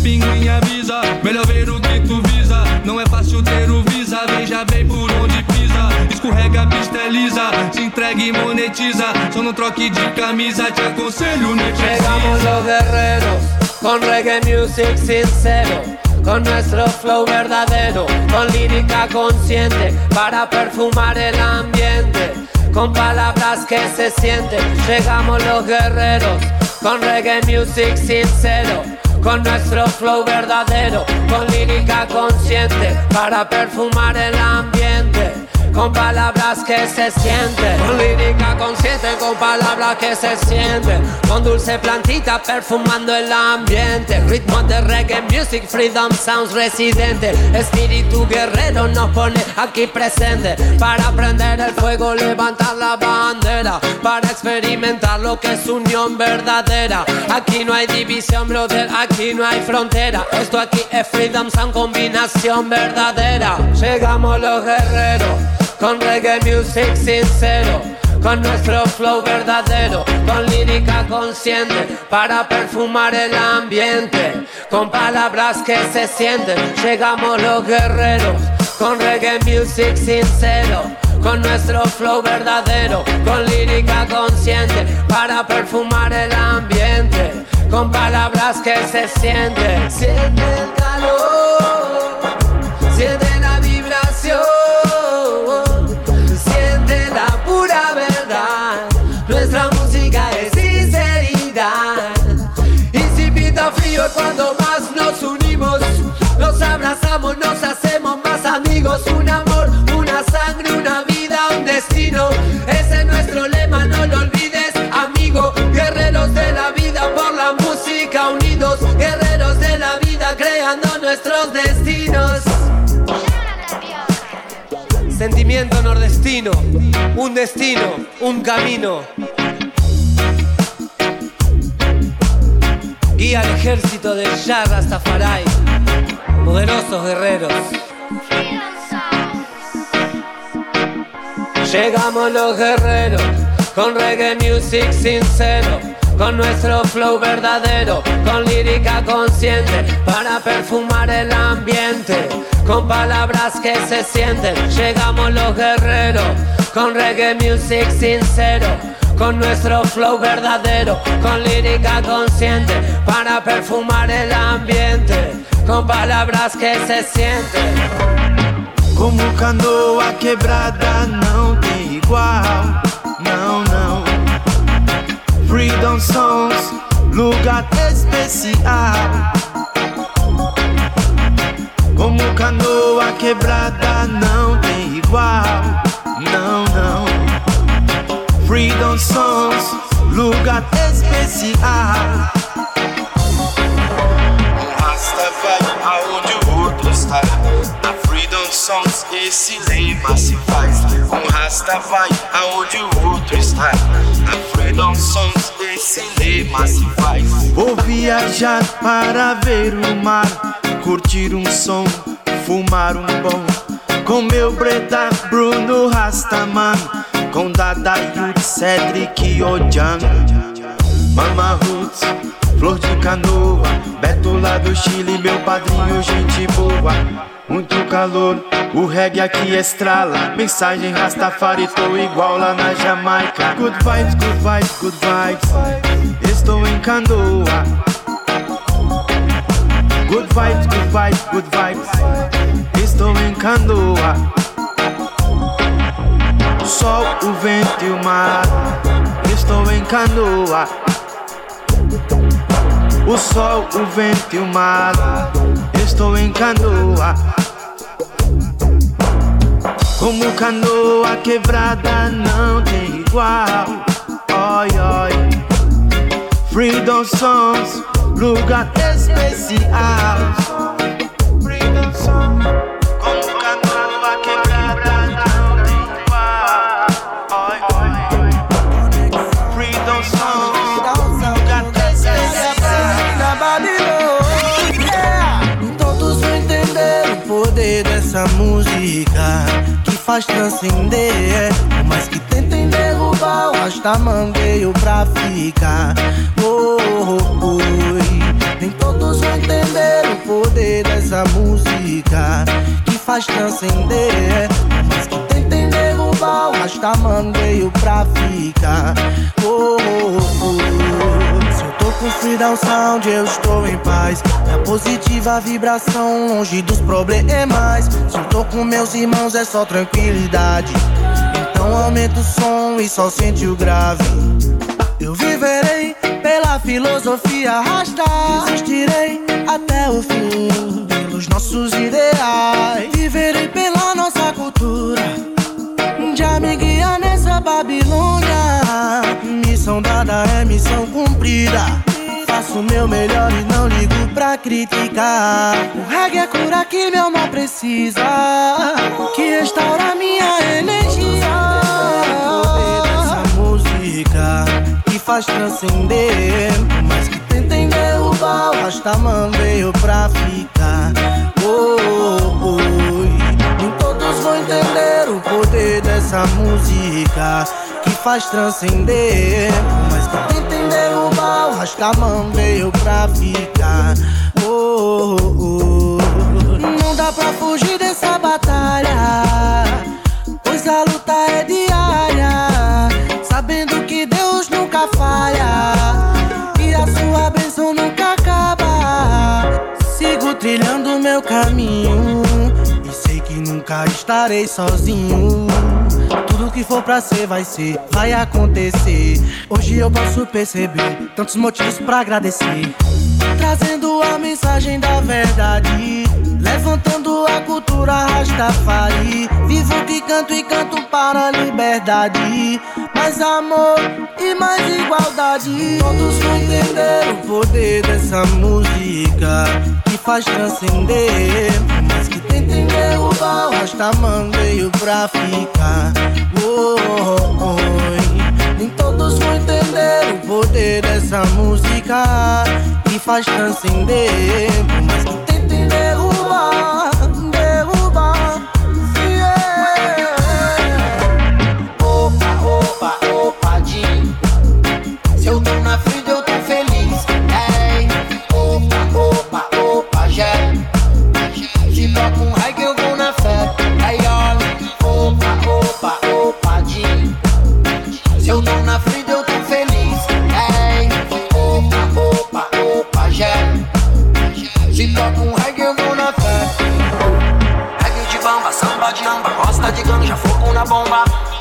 Speaker 23: Pinguim avisa, melhor ver o que tu visa. Não é fácil ter o visa, veja bem por onde pisa. Escorrega, lisa, se entrega e monetiza. Só não troque de camisa, te aconselho, nem
Speaker 24: Llegamos los guerreros con reggae music sincero, con nuestro flow verdadero, con lírica consciente para perfumar el ambiente, con palabras que se sienten. Llegamos los guerreros con reggae music sincero. Con nuestro flow verdadero, con lírica consciente para perfumar el ambiente. Con palabras que se sienten, con lírica consciente, con palabras que se sienten, con dulce plantita perfumando el ambiente, ritmo de reggae music, freedom sounds residente, espíritu guerrero nos pone aquí presente, para prender el fuego, levantar la bandera, para experimentar lo que es unión verdadera, aquí no hay división, brother, aquí no hay frontera, esto aquí es freedom sound, combinación verdadera, llegamos los guerreros con reggae music sincero, con nuestro flow verdadero, con lírica consciente para perfumar el ambiente, con palabras que se sienten, llegamos los guerreros, con reggae music sincero. Con nuestro flow verdadero, con lírica consciente, para perfumar el ambiente, con palabras que se sienten. Siente el calor, siente Un amor, una sangre, una vida, un destino. Ese es nuestro lema, no lo olvides, amigo. Guerreros de la vida por la música unidos. Guerreros de la vida creando nuestros destinos. Sentimiento nordestino, un destino, un camino. Guía al ejército del Shah Rastafari, poderosos guerreros. Llegamos los guerreros con reggae music sincero, con nuestro flow verdadero, con lírica consciente para perfumar el ambiente, con palabras que se sienten. Llegamos los guerreros con reggae music sincero. Con nuestro flow verdadero, con lírica consciente, para perfumar el ambiente, con palabras que se sienten.
Speaker 9: Como canoa quebrada tem igual, não, não. Freedom Songs, lugar especial. Como canoa quebrada não tem igual, não, não. Freedom Songs, lugar especial. Rastafari aonde
Speaker 1: sons, esse lema se faz. Um rasta vai aonde o outro está. A freedom sons, esse lema se faz. Vou viajar para ver o mar, curtir um som, fumar um bom. Com meu Breda, Bruno Rastaman, com Dada Yud, Cedric Ojan, Mama Roots. Flor de canoa, Beto lá do Chile, meu padrinho, gente boa. Muito calor, o reggae aqui estrala. Mensagem Rastafari, tô igual lá na Jamaica. Good vibes, good vibes, good vibes. Estou em canoa. Good vibes, good vibes, good vibes. Estou em canoa. O sol, o vento e o mar. Estou em canoa. O sol, o vento e o mar. Estou em canoa. Como canoa quebrada não tem igual. Oi, oi. Freedom Songs, lugar especial.
Speaker 9: Faz transcender. Por mais que tentem derrubar, o Rastaman veio pra ficar. Oh, oh, oh. Nem todos vão entender o poder dessa música que faz transcender. Por mais que tentem derrubar, o Rastaman veio pra ficar. Oh, oh, oh. Com freedom sound, eu estou em paz. Na positiva vibração, longe dos problemas. Se eu tô com meus irmãos, é só tranquilidade. Então aumenta o som e só sente o grave. Eu viverei pela filosofia rasta. Resistirei até o fim pelos nossos ideais. Viverei pela nossa cultura. Já me guia nessa Babilônia. Missão dada é missão cumprida. Faço o meu melhor e não ligo pra criticar. O reggae é cura que meu mal precisa. Que restaura minha energia. Essa música que faz transcender. Mais que tentem derrubar, o Rastaman veio pra ficar. Oh, oh, oh. Nem todos vão entender o poder dessa música faz transcender. Mais que tentem derrubar, o Rastaman veio pra ficar. Oh, oh, oh. Não dá pra fugir dessa batalha, pois a luta é diária. Sabendo que Deus nunca falha e a sua bênção nunca acaba. Sigo trilhando meu caminho e sei que nunca estarei sozinho. Tudo que for pra ser, vai ser, vai acontecer. Hoje eu posso perceber tantos motivos pra agradecer. Trazendo a mensagem da verdade. Levantando a cultura Rastafari. Vivo que canto e canto para a liberdade. Mais amor e mais igualdade. Todos vão entender o poder dessa música que faz transcender. Derrubar, o Rastaman veio pra ficar. Oh, oh, oh. Nem todos vão entender o poder dessa música que faz transcender. Que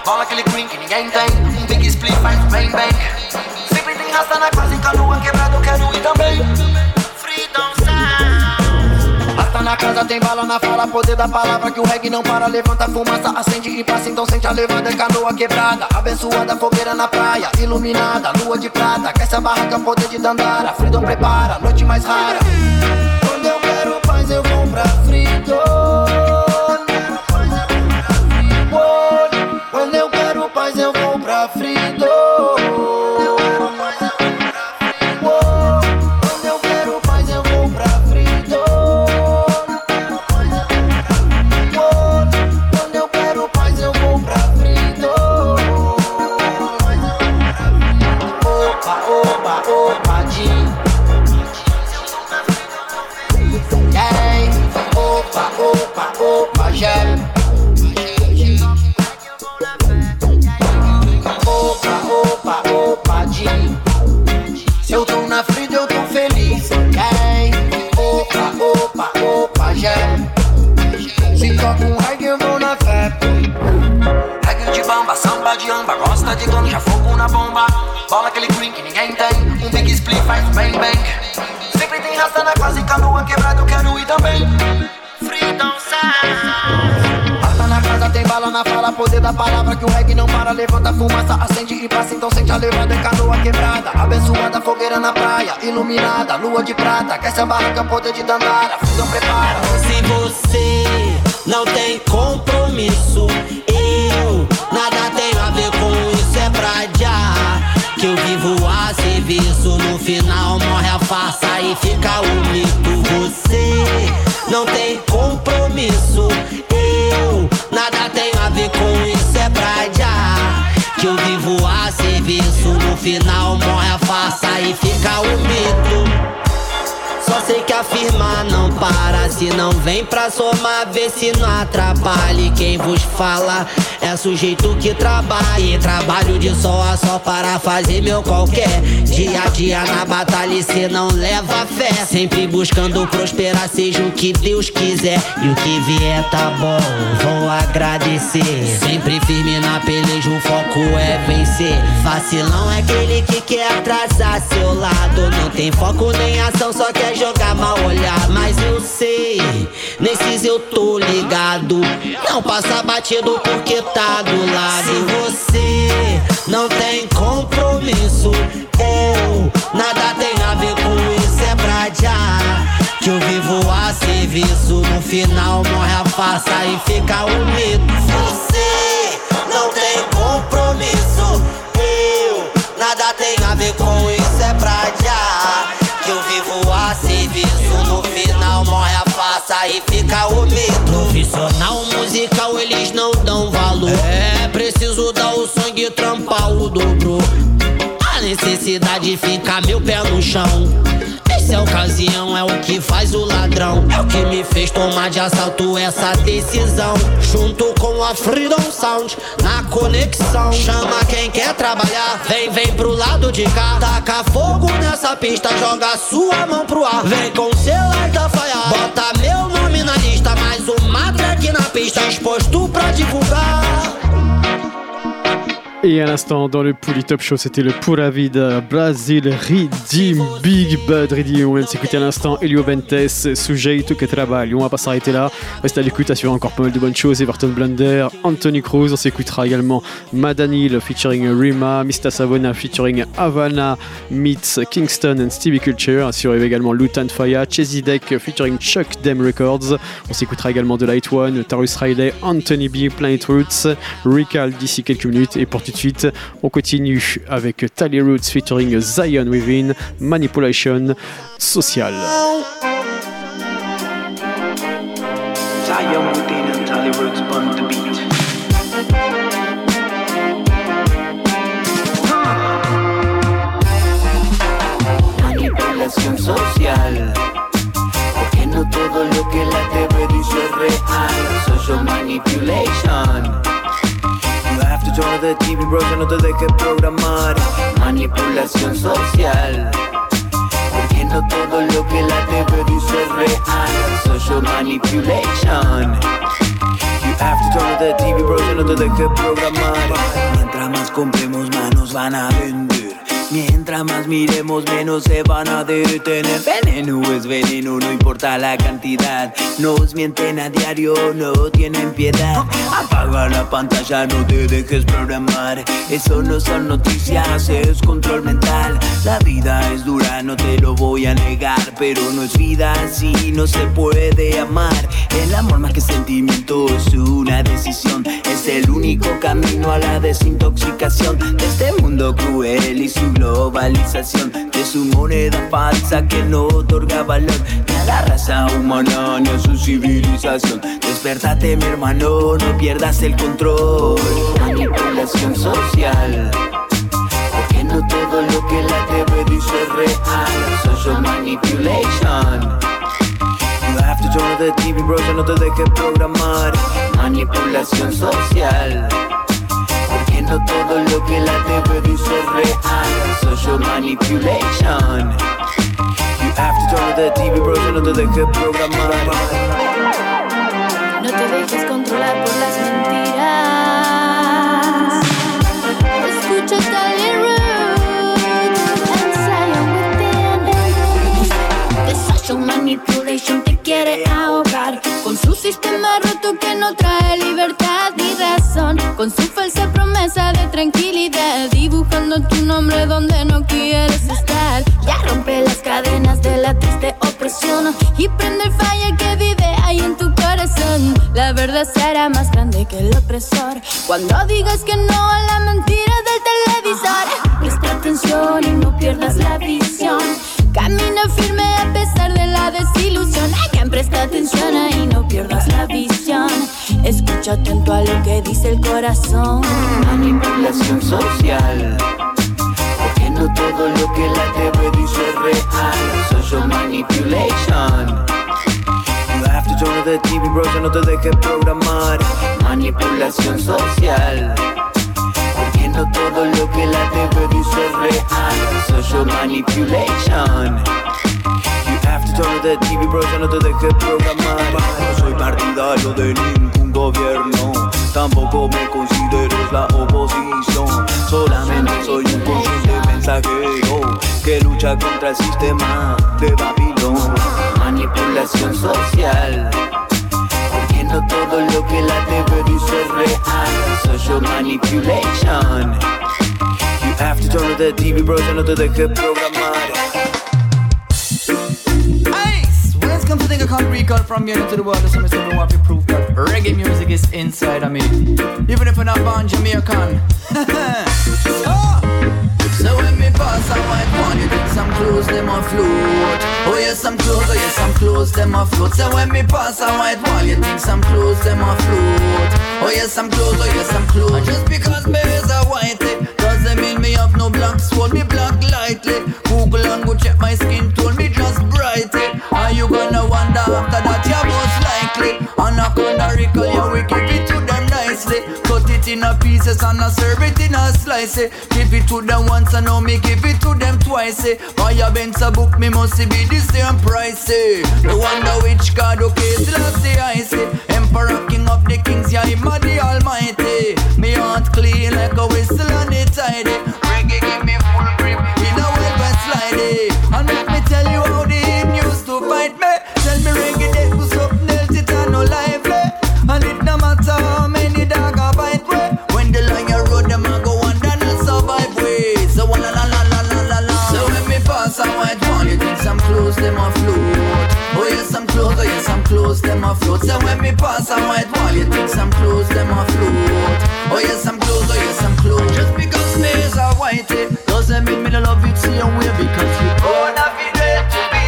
Speaker 25: Bola aquele green que ninguém tem. Um big split faz um bang bang. Sempre tem rasta na casa e canoa quebrada, eu quero ir também. Freedom Sound. Rasta na casa, tem bala na fala, poder da palavra que o reggae não para. Levanta a fumaça, acende e passa, então sente a levada, é canoa quebrada. Abençoada, fogueira na praia, iluminada, lua de prata. Que essa barraca, poder de Dandara. Freedom prepara, noite mais rara.
Speaker 26: Sujeito que trabalha E trabalho de sol a sol para fazer meu qualquer. Dia a dia na batalha e cê não leva fé. Sempre buscando prosperar, seja o que Deus quiser. E o que vier tá bom, vou agradecer. Sempre firme na peleja, o foco é vencer. Vacilão é aquele que quer atrasar seu lado. Não tem foco nem ação, só quer jogar mal olhar, mas eu sei, nesses eu tô ligado. Não passa batido porque tá do lado. Se você não tem compromisso, eu nada tem a ver com isso, é já. Que eu vivo a serviço, no final morre a farsa e fica o mito. Você não tem compromisso, eu nada tem a ver com isso, é já. Que eu vivo a serviço, no final morre a farsa e fica o mito. Profissional musical, eles não dão valor. É preciso dar o sangue, trampar o dobro. Necessidade fica meu pé no chão. Essa ocasião é o que faz o ladrão. É o que me fez tomar de assalto essa decisão. Junto com a Freedom Sound, na conexão. Chama quem quer trabalhar, vem, vem pro lado de cá. Taca fogo nessa pista, joga sua mão pro ar. Vem com seu da faia, bota meu nome na lista. Mais uma track na pista, exposto pra divulgar.
Speaker 6: Et à l'instant, dans le Pouli Top Show, c'était le Pura Vida Brasil Redeem Big Bad Redeem. On vient de s'écouter à l'instant Elio Ventes, Sujeito que Trabalho. On va pas s'arrêter là. Restez à l'écoute, assurez encore pas mal de bonnes choses. Everton Blunder, Anthony Cruz. On s'écoutera également Madanil featuring Rima, Mista Savona featuring Havana meets Kingston and Stevie Culture. Assurez également Lutan Faya, Chesy Deck featuring Chuck Dem Records. On s'écoutera également de Light One, Tarus Riley, Anthony B, Planet Roots, Rical d'ici quelques minutes. Et pour tout de suite, on continue avec Tally Roots featuring Zion Within, Manipulation Social.
Speaker 2: Zion within and Tally Roots on the beat.
Speaker 27: Manipulación social. Porque no todo lo que la TV dice es real. Social manipulation.
Speaker 2: Turn the TV bro, ya no te dejes programar.
Speaker 27: Manipulación social. Porque no todo lo que la TV dice es real. Social manipulation.
Speaker 2: You have to turn the TV bro, ya no te dejes programar. Mientras más compremos, más nos van a vender. Mientras más miremos, menos se van a detener. Veneno es veneno, no importa la cantidad. Nos mienten a diario, no tienen piedad. Apaga la pantalla, no te dejes programar. Eso no son noticias, es control mental. La vida es dura, no te lo voy a negar. Pero no es vida así, no se puede amar. El amor más que sentimiento es una decisión. Es el único camino a la desintoxicación de este mundo cruel y su globalización. De su moneda falsa que no otorga valor ni a la raza humana ni a su civilización. Despertate, mi hermano, no pierdas el control.
Speaker 27: Manipulación social. Porque no todo lo que la TV dice es real. Social manipulation.
Speaker 2: You have to turn the TV, bro, ya no te dejes programar.
Speaker 27: Manipulación social todo lo que la TV dice es real. Social manipulation.
Speaker 2: You have to turn the TV, bro, yo no te dejes programar.
Speaker 28: No te dejes controlar por las mentiras. Escucha Tally Root.
Speaker 21: The social manipulation te quiere ahogar con su sistema roto que no trae libertad con su falsa promesa de tranquilidad, dibujando tu nombre donde no quieres estar. Ya rompe las cadenas de la triste opresión y prende el falla que vive ahí en tu corazón. La verdad será más grande que el opresor cuando digas que no a la mentira del televisor. Presta atención y no pierdas la visión. Camina firme a pesar de la desilusión. Quien presta atención ahí, no pierdas la visión. Escucha atento a lo que dice el corazón.
Speaker 2: Manipulación social. Porque no todo lo que la TV dice es real. Social manipulation. You have to turn the TV, bro, ya no te dejes programar. Manipulación social. Porque no todo lo que la TV dice es real. Social manipulation. To the TV, bro, ya no te dejes programar. No soy partidario de ningún gobierno. Tampoco me considero la oposición. Solamente soy un consciente mensajero que lucha contra el sistema de Babilón. Manipulación social. Porque no todo lo que la TV dice es real. Social manipulation. You have to turn to the TV, bro, ya no te dejes programar.
Speaker 29: It's to think I can't recall from here to the world, so Mr. Blue want prove that reggae music is inside of me. Even if I'm not born Jamaican. oh! So when me pass a white one, you think some clothes them on float. Oh yes, some clothes, oh yes, some clothes them on float. So when me pass a white one, you think some clothes them on float. Oh yes, some clothes, oh yes, some clothes. Just because me is a white, doesn't mean me have no black sword. Me black lightly. Google and go check my skin tone. Me just bright. Are you gonna wonder after that? Yeah, most likely. And a canonical, yeah, we give it to them nicely. Cut it in a pieces and I serve it in a slice. eh. Give it to them once and now me give it to them twice. eh. Buy a Benz a book, me must be the same price. eh. Me wonder which God okay, still I say I. Emperor king of the kings, yeah, him the almighty. Me heart clean like a whistle and it tidy. Clothes them float. So when me pass a white wall, you think some clothes them a float. Oh yes, some clothes, oh yes, some clothes. Just because me is a whitey eh, doesn't mean me love it same way because you born a fidel to be.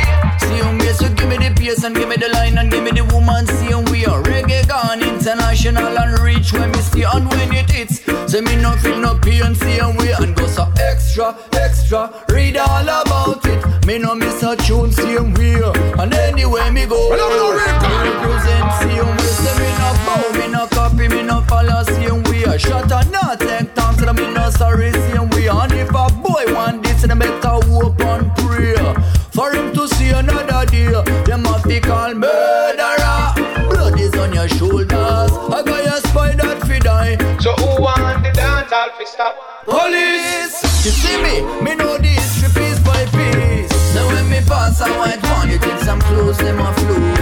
Speaker 29: Same way, so give me the pace and give me the line and give me the woman. Same way, reggae gone international and reach when me see and when it hits. Say me no feel no pain same way and go so extra, extra. Read all about it. Me no miss a tune same way. And anyway me go, me represent same way. Say me no bow, me no copy, me no follow same way. Shut up, not take thanks, and me no sorry same way. And if a boy want this, then better hope and pray for him to see another day. Them have to call murderer. Blood is on your shoulders. I got your spy that fi die. So who want the dance? I'll fi stop. Police, you see me? Me know the me a white one, you think some clothes them a float.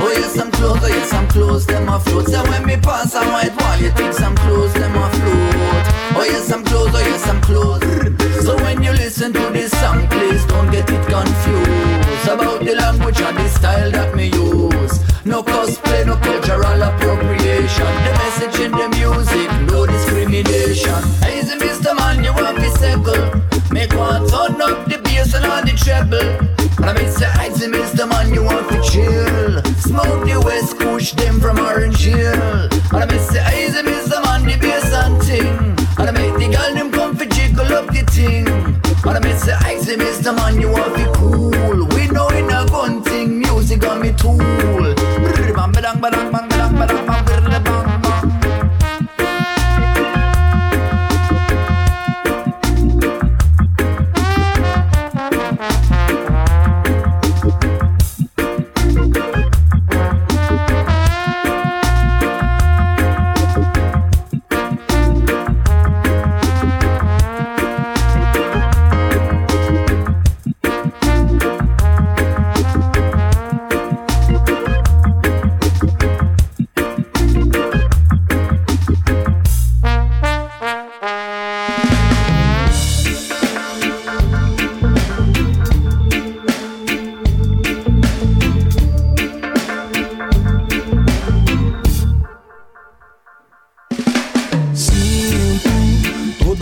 Speaker 29: Oh yes, some clothes, oh yes, some clothes them a float. So when me pass a white one, you think some clothes them a float. Oh yes, some clothes, oh yes, some clothes. So when you listen to this song, please don't get it confused about the language and the style that me use. No cosplay, no cultural appropriation. The message in the music, no discrimination. Hey, Mr. Man, you want to circle? Make one turn up the bass and all the treble. And I may say, I say, Mr. Man, you want to chill. Smoke the West Kush, them from Orange Hill. And I may say, I say, Mr. Man, the bass and ting. And I make the girl them come for jiggle up the thing. And I may say, I say, Mr. Man, you want to cool. We know in a gun thing, music on me tool. Badang, badang,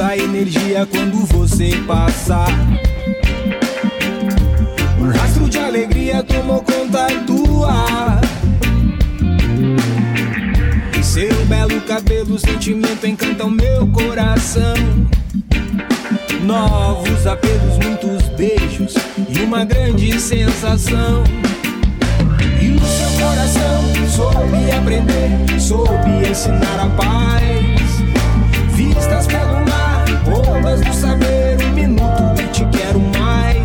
Speaker 30: alegria quando você passar. Um rastro de alegria tomou conta do ar. Seu belo cabelo, sentimento encanta o meu coração. Novos apelos, muitos beijos e uma grande sensação. E no seu coração soube aprender, soube ensinar a paz. Vistas pelo ondas do saber, um minuto e te quero mais.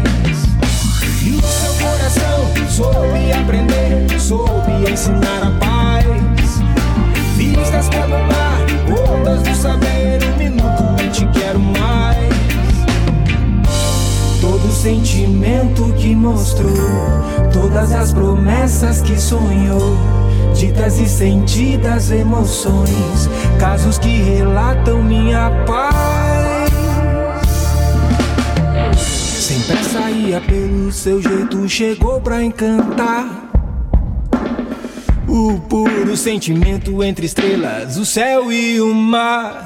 Speaker 30: E no seu coração soube aprender, soube ensinar a paz. Vistas pelo mar, ondas do saber, um minuto e te quero mais. Todo sentimento que mostrou, todas as promessas que sonhou, ditas e sentidas emoções, casos que relatam minha paz. Sem pressa ia pelo seu jeito, chegou pra encantar. O puro sentimento entre estrelas, o céu e o mar.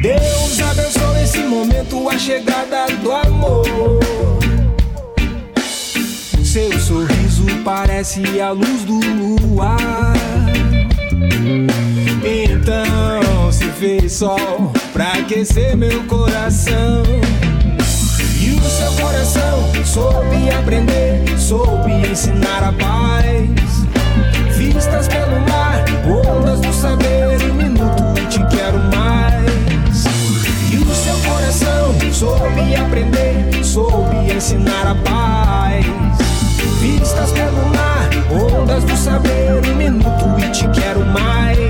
Speaker 30: Deus abençoe esse momento, a chegada do amor. Seu sorriso parece a luz do luar. Então se fez sol pra aquecer meu coração. Seu coração soube aprender, soube ensinar a paz. Vistas pelo mar, ondas do saber, um minuto e te quero mais. E o seu coração soube aprender, soube ensinar a paz. Vistas pelo mar, ondas do saber, um minuto e te quero mais.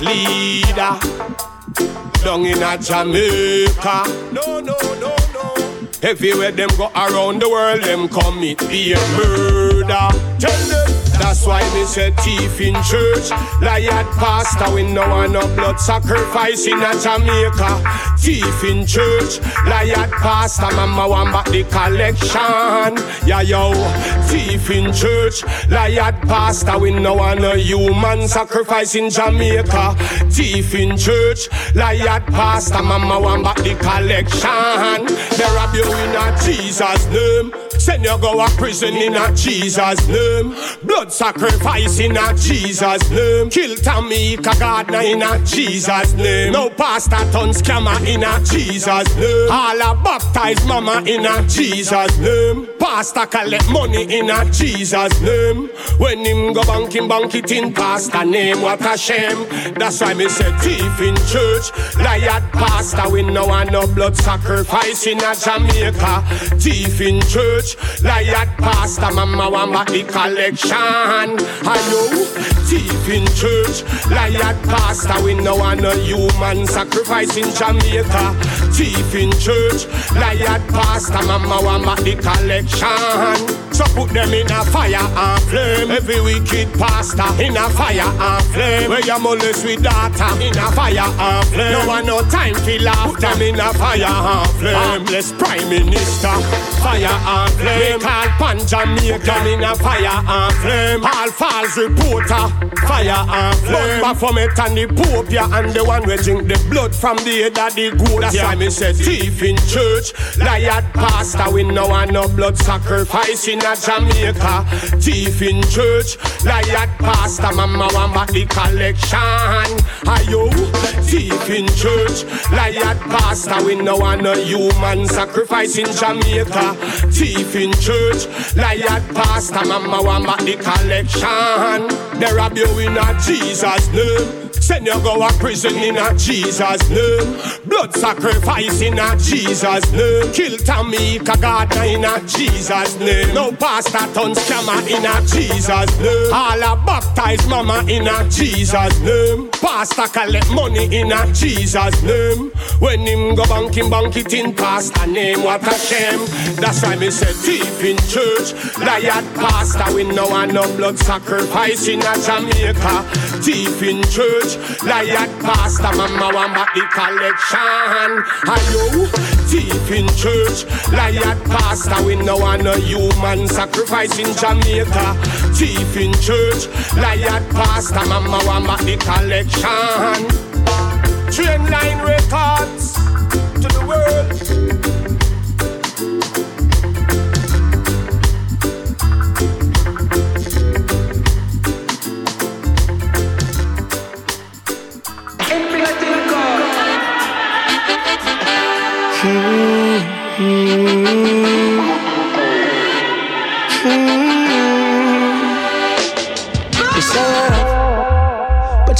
Speaker 7: Leader down in a Jamaica. No, no, no, no. Everywhere them go around the world, them commit be a murder. Tell them. That's why me say thief in church, liar pastor. We no want no blood sacrifice in a Jamaica. Thief in church, liar pastor. Mama want back the collection. Yeah yo, thief in church, liar pastor. We no want no human sacrifice in Jamaica. Thief in church, liar pastor. Mama want back the collection. They rob you in a Jesus name. Send you go a prison in a Jesus name. Blood sacrifice in a Jesus name. Kill Tamika Gardner in a Jesus name. No pastor turn scammer in a Jesus name. All a baptized mama in a Jesus name. Pastor collect money in a Jesus name. When him go bank him bank it in pastor name. What a shame. That's why me say thief in church. Liar pastor we no want no blood sacrifice in a Jamaica. Thief in church. Liar pastor mama want back the collection. Ayo. Thief in church. Liar pastor we no want no human sacrifice in Jamaica. Thief in church. Liar pastor mama want back the collection. So put them in a fire and flame. Every wicked pastor in a fire and flame. Where you molest with data in a fire and flame. No one no time for laugh. Put them in a fire and flame. Harmless prime minister, fire and flame. We call pan Jamaica in a fire and flame. All false reporter, fire and flame. Baphomet and the Pope, yeah, and the one we drink the blood from the head of the goat. That's why me say thief in church, liar pastor. We no want no blood sacrifice in a Jamaica. Thief in church, riot pastor, mama want back the collection. Ayo, thief in church, riot pastor, we no want no human sacrifice in Jamaica. Thief in church, riot pastor, mama want back the collection. They rob you in a Jesus name. Send you go a prison in a Jesus name. Blood sacrifice in a Jesus name. Kill Tamika Gardner in a Jesus name. No pastor turn scammer in a Jesus name. All a baptized mama in a Jesus name. Pastor collect money in a Jesus name. When him go bank him bank it in pastor name. What a shame. That's why me say deep in church. Riot pastor we no want no blood sacrifice in a Jamaica. Deep in church. Riot pastor mama want back the collection. Ayo, thief in church. Riot pastor we no want no human sacrifice in Jamaica. Thief in church. Riot pastor mama want back the collection. Train line records to the world.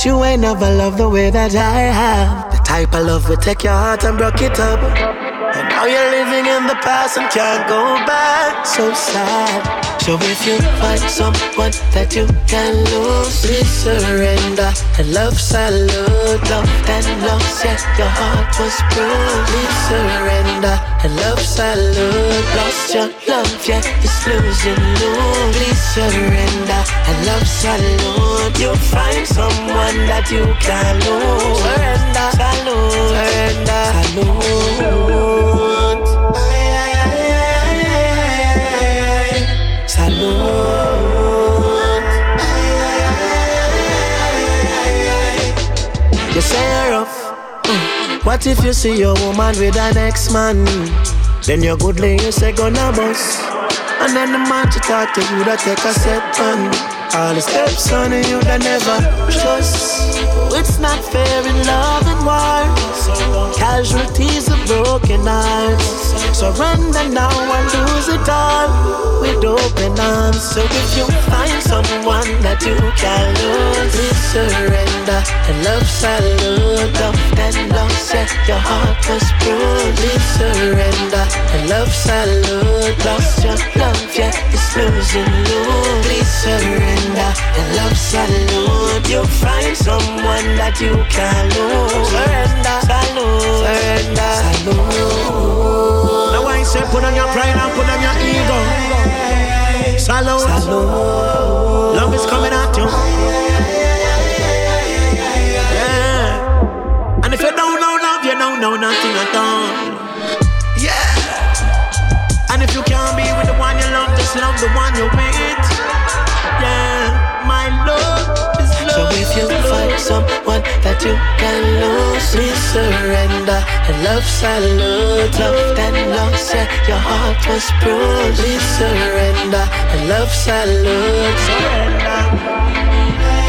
Speaker 12: But you ain't never loved the way that I have. The type of love will take your heart and break it up. And now you're living in the past and can't go back. So sad. So if you find someone that you can lose, please surrender. And love salute, love and lost, yeah, your heart was bruised. Please surrender. And love salute, lost your love, yeah, it's losing you. Please surrender. And love salute, you'll find someone that you can lose. Surrender, salute, surrender, salute. Salute. What if you see your woman with an ex-man? Then your good you say gonna bust. And then the man to talk to you that take a step on. All the steps on you that never trust. It's not fair in love and war. Casualties of broken hearts. Surrender now and lose it all with open arms. So if you find someone that you can lose, surrender and love salute. Love and lost, yeah, your heart was bruised. Please surrender and love salute. Lost your love, yeah, it's losing you. Please surrender and love salute. You'll find someone that you can lose. Surrender, salute, surrender, salute.
Speaker 31: Say put on your pride and put on your ego. Salute.
Speaker 12: Salute.
Speaker 31: Love is coming at you. Yeah. And if you don't know love, you don't know nothing at all. Yeah. And if you can't be with the one you love, just love the one you're with. Yeah. My love is love.
Speaker 12: So if you find someone that you can lose, please surrender and love salute. Love and lost, yeah, your heart was bruised. Surrender and love salute. Surrender.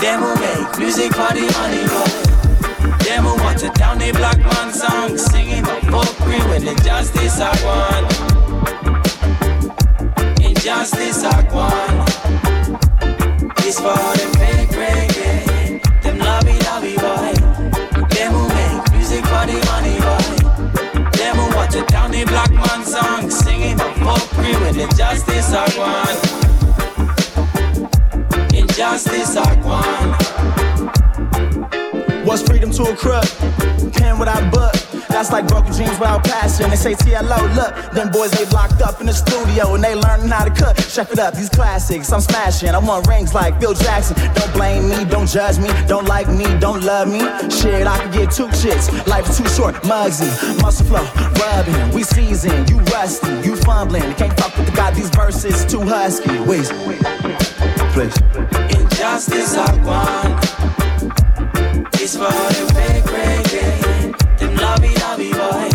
Speaker 2: Them who make music for the money boy. Them who want to down the black man song, singing about fuckery when injustice I want. Injustice I want. It's for them fake reggae, them lovey-dovey boy. Them who make music for the money boy. Them who want to down the black man song, singing about fuckery when injustice I want. Injustice I want.
Speaker 31: What's freedom to a crud? Pen without butt.
Speaker 32: That's like broken dreams without passion. They say TLO, look, them boys they locked up in the studio and they learning how to cook. Chef it up, these classics I'm smashing. I want rings like Phil Jackson. Don't blame me, don't judge me, don't like me, don't love me. Shit, I could get two shits. Life too short, Muggsy, muscle flow, rubbing. We seasoned, you rusty, you fumbling. Can't fuck with the God, these verses too husky. Wait, please.
Speaker 2: Injustice I want. It's for the fake reggae Them lobby lobby boy.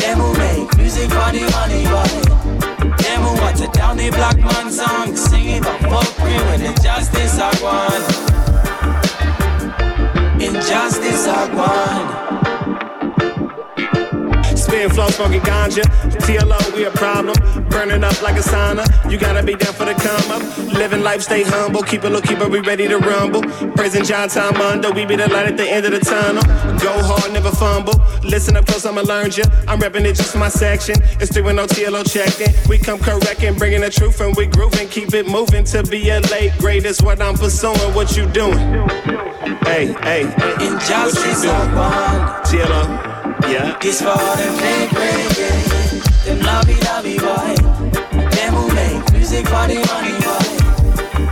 Speaker 2: Them who make music for the money boy. Them who water down the black man song. Singing about folk when injustice I want. Injustice I want.
Speaker 33: Spin flow, smoking ganja. TLO, we a problem. Burning up like a sauna. You gotta be down for the come up. Living life, stay humble. Keep it low, keep it, we ready to rumble. Praising John Tom Mundo, we be the light at the end of the tunnel. Go hard, never fumble. Listen up close, I'ma learn ya. I'm repping it just for my section. It's doing no oh TLO checking. We come correct and bringing the truth and we grooving. Keep it moving to be a late grade is what I'm pursuing. What you doing? Hey, hey,
Speaker 2: Injustice I want
Speaker 33: TLO. Yeah.
Speaker 2: This for them fake Them lobby boy Them who make music for the money boy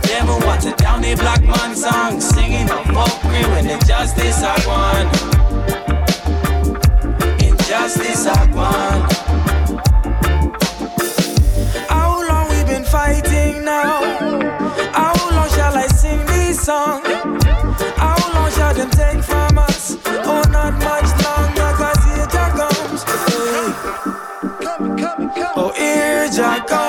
Speaker 2: Them who water down the black man song Singing of folk when injustice I want Injustice I want How long we been fighting now? How long shall I sing this song? How long shall them take from here Jah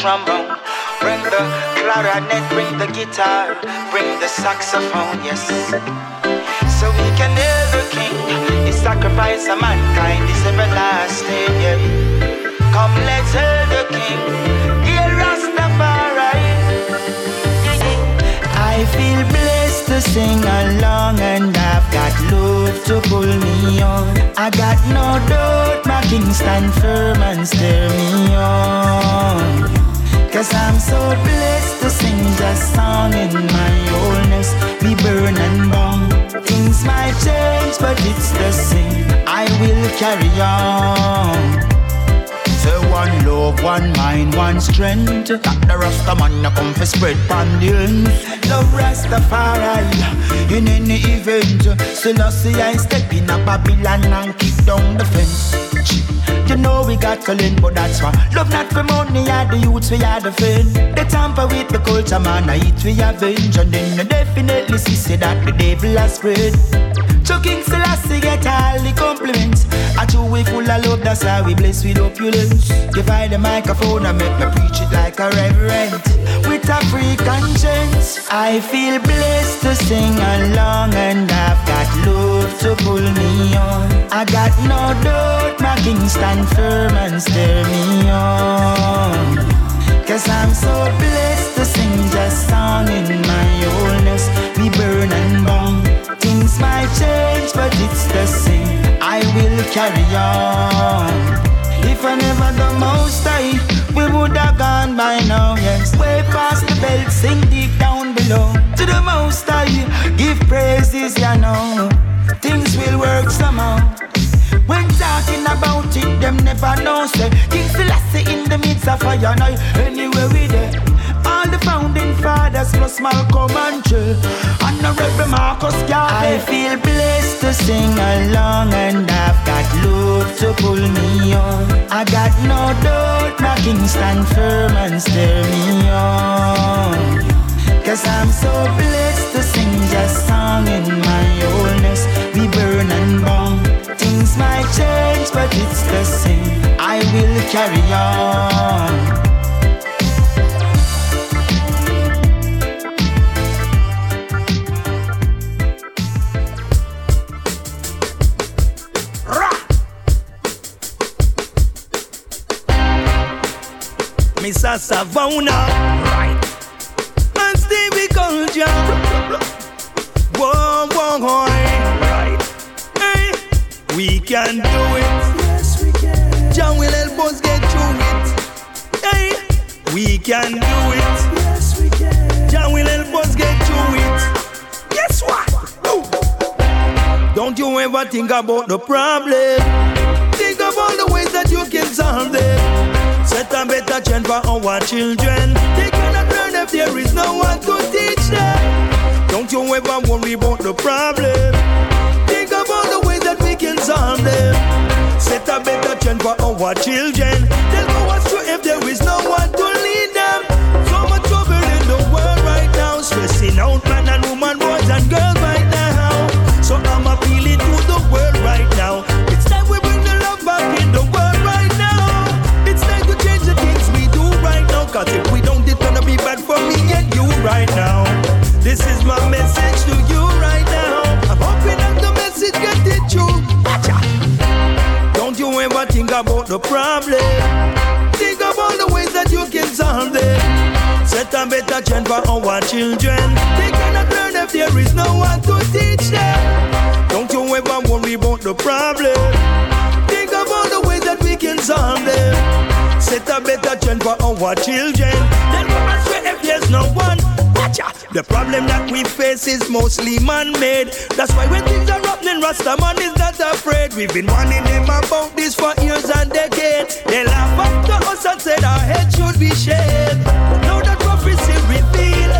Speaker 34: trombone, bring the clarinet, bring the guitar, bring the saxophone, yes. So we can hear the king, the sacrifice of mankind is everlasting, yeah. Come, let's hear the king, hear Rastafari.
Speaker 14: I feel blessed to sing along and I've got love to pull me on. I got no doubt my king stand firm and steer me on. Cause I'm so blessed to sing just song in my oldness. We burn and burn. Things might change, but it's the same. I will carry on. Say one love, one mind, one strength. That the Rasta man come for spread pandils. love Rastafari. In any event, Selassie I step in a Babylon and kick down the fence. You know we got learn, but that's why love not for money. Are the youths we are the fan. They tamper with the culture, man. I eat we avenge, and then you definitely see say that the devil has spread. So King Selassie get all the compliments. I true we full of love, that's how we bless with opulence. I the microphone and make me preach it like a reverend. With a free conscience, I feel blessed to sing along, and I've got love to pull me on. I got no doubt my king stand firm and steer me on. Cause I'm so blessed to sing just song in my oldness. We burn and burn. Things might change, but it's the same. I will carry on. If I never the most I, we would have gone by now, yes. Way past the belt, sing deep down below. To the most I, give praises, you know. Things will work somehow. When talking about it, them never know, say. King Selassie in the midst of fire now. Anywhere we there. All the founding fathers plus Malcolm and Joe. Honorable Marcus Garvey. I feel blessed to sing along And I've got love to pull me on. I got no doubt my king stand firm and steer me on. Cause I'm so blessed to sing just song in my oldness We burn and burn. Things might change but it's the same. I will carry on
Speaker 3: Mr. Savona. Right. And Stevie Culture. Whoa, whoa, whoa. Eh. Right. Hey, we can do it. Yes, we can. John will help us get through it. Hey, we can do it. Yes, we can. John will help us get through it. Guess what? Ooh. Don't you ever think about the problem. Think of all the ways that you can solve them. Set a better trend for our children. They cannot learn if there is no one to teach them. Don't you ever worry about the problem. Think about the ways that we can solve them. Set a better trend for our children. They'll go astray if there is no one to lead them. So much trouble in the world right now. Stressing out man and woman, boys and girls right now. So I'm appealing to the world right now. Me and you right now. This is my message to you right now. I'm hoping that the message it. Don't you ever think about the problem. Think of all the ways that you can solve them. Set a better trend for our children. They cannot learn if there is no one to teach them. Don't you ever worry about the problem. Think of all the ways that we can solve them. Set a better trend for our children. Then must swear if there's no one. Gotcha. The problem that we face is mostly man-made. That's why when things are happening, Rastaman is not afraid. We've been warning them about this for years and decades. They laugh after us and said our head should be shaved. Now that prophecy reveal,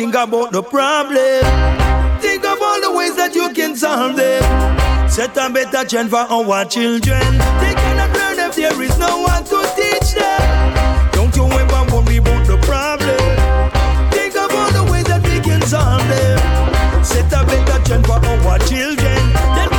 Speaker 3: think about the problem. Think of all the ways that you can solve them. Set a better trend for our children. They cannot learn if there is no one to teach them. Don't you ever worry about the problem. Think of all the ways that we can solve them. Set a better trend for our children. Then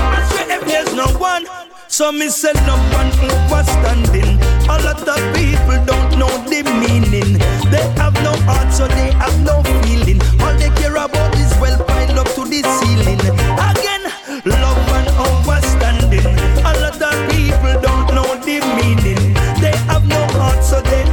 Speaker 3: So me say love and understanding. A lot of people don't know the meaning. They have no heart, so they have no feeling. All they care about is well piled up to the ceiling. Again, love and understanding. A lot of people don't know the meaning. They have no heart, so they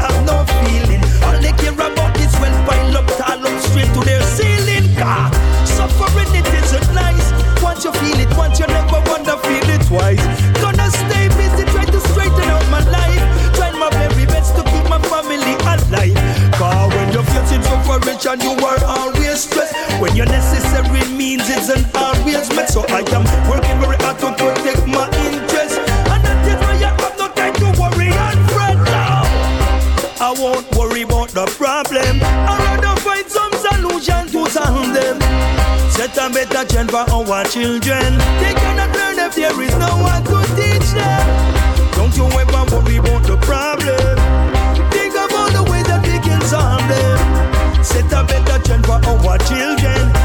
Speaker 35: and
Speaker 36: you are always stressed. When
Speaker 37: your necessary means isn't always met, so I am working very hard
Speaker 36: to
Speaker 38: protect my interest. And that is
Speaker 30: why I have no time to
Speaker 11: worry and fret now. I won't worry about the problem. I'd rather find some solution to solve them. Set a better trend for our children. They cannot learn if there is no one to teach them. Don't you ever worry about the problem. Our children.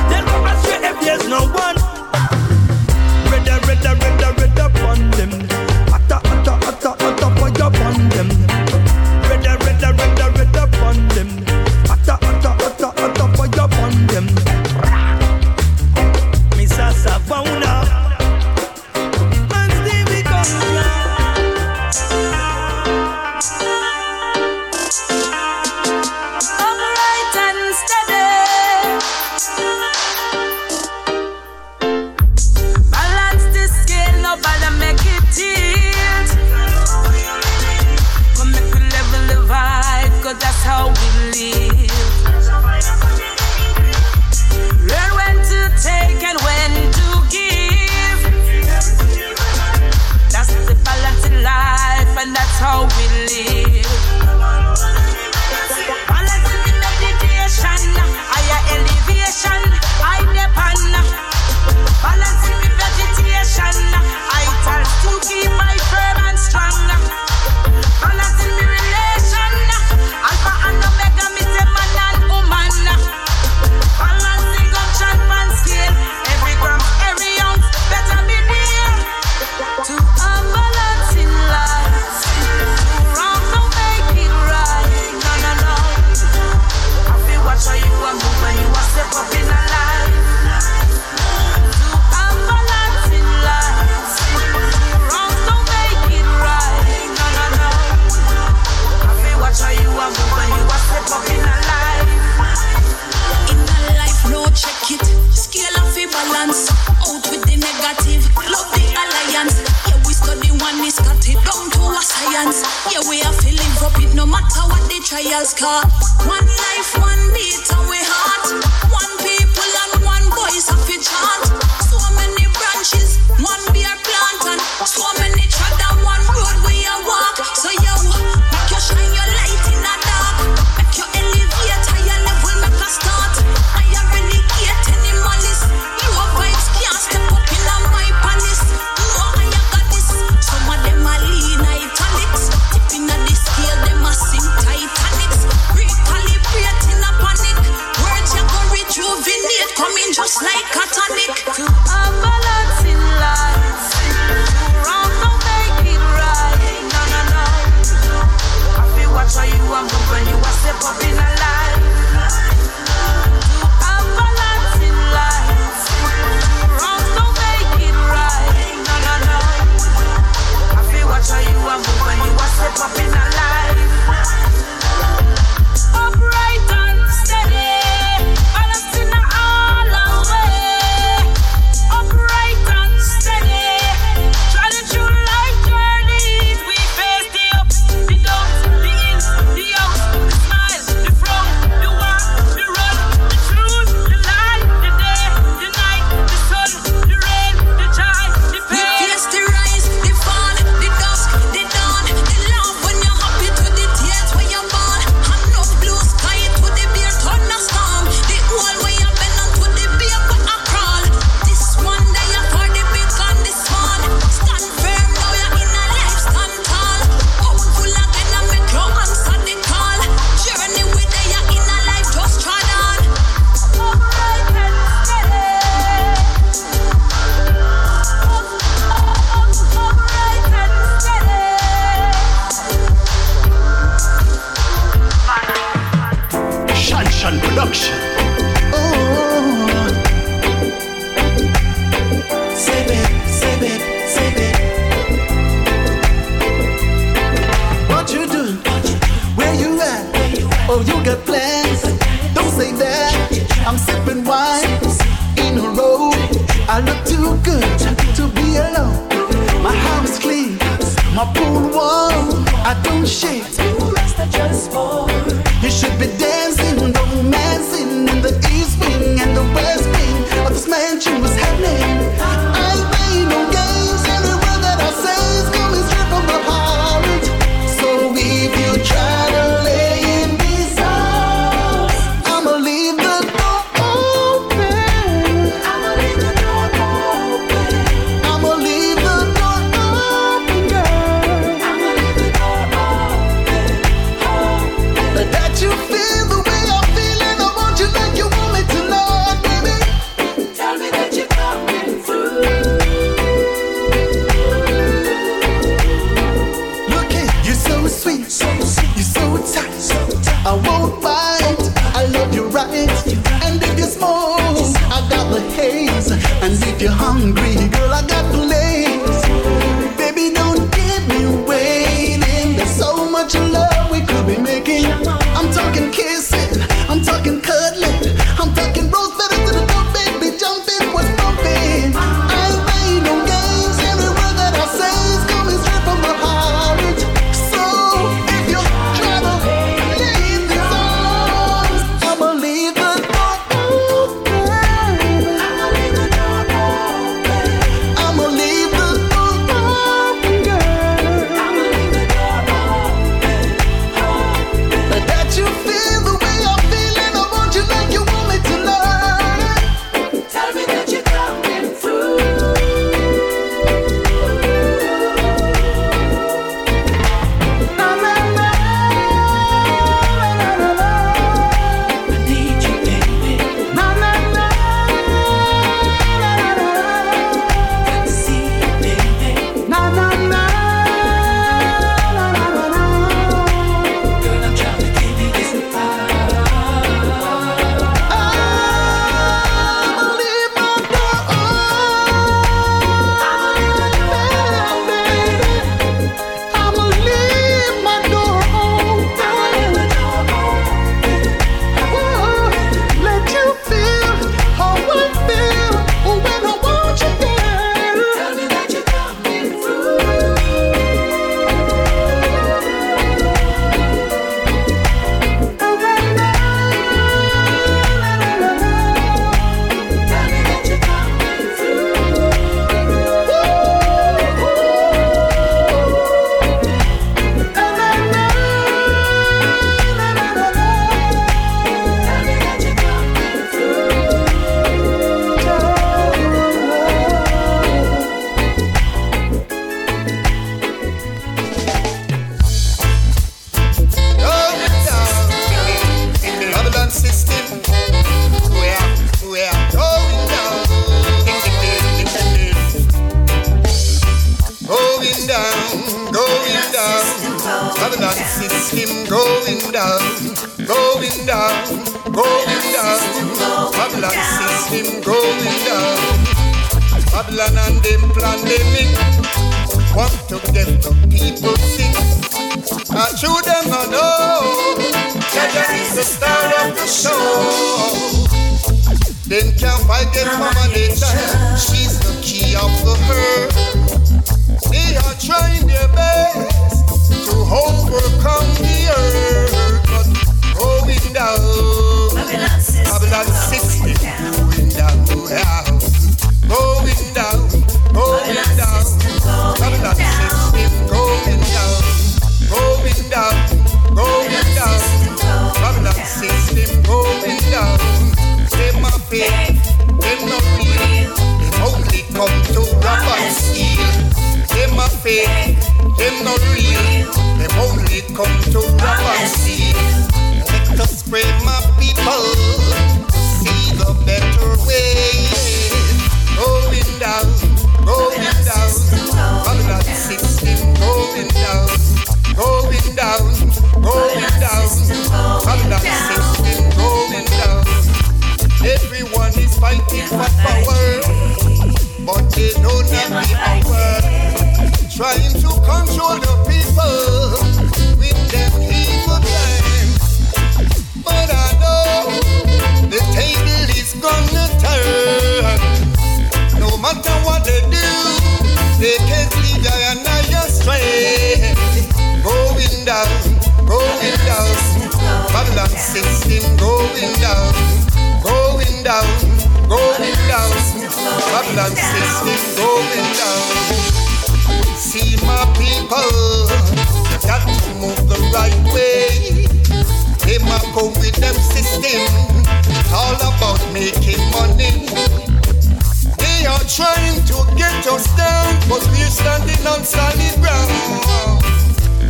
Speaker 11: ambulance system going down. See my people, got to move the right way. They might go with them system, all about making money. They are trying to get us down, but we're standing on solid ground.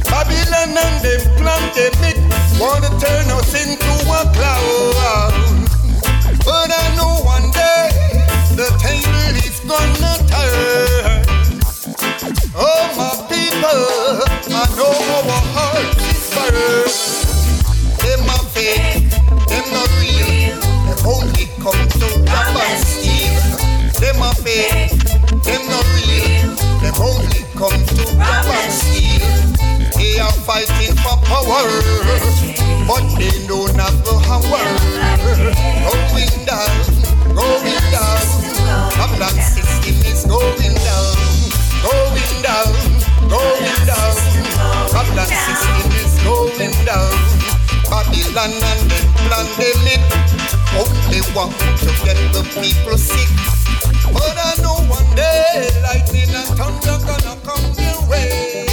Speaker 11: Babylon and them plant a bit, wanna turn us into a cloud. But I know one day the table is gonna turn. Oh, my people, I know our hearts is burn. Them are fake, them not real. They only come to rob and steal. Them are fake, them not real. They only come to rob and steal. They are
Speaker 39: fighting for power, but they know not the power. Going down, going down that system is going down, going down, going down. From system is going down. Babylon and them pandemic. Oh, they want to get the people sick. But I know one day lightning and thunder gonna come their way.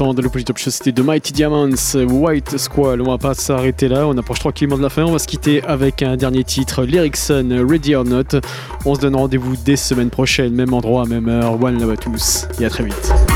Speaker 40: l'instant dans le Polytop c'était de Mighty Diamonds, White Squall. On va pas s'arrêter là, on approche tranquillement de la fin. On va se quitter avec un dernier titre, l'Ericsson Ready or Not. On se donne rendez-vous dès semaine prochaine, même endroit, même heure. One love à tous et à très vite.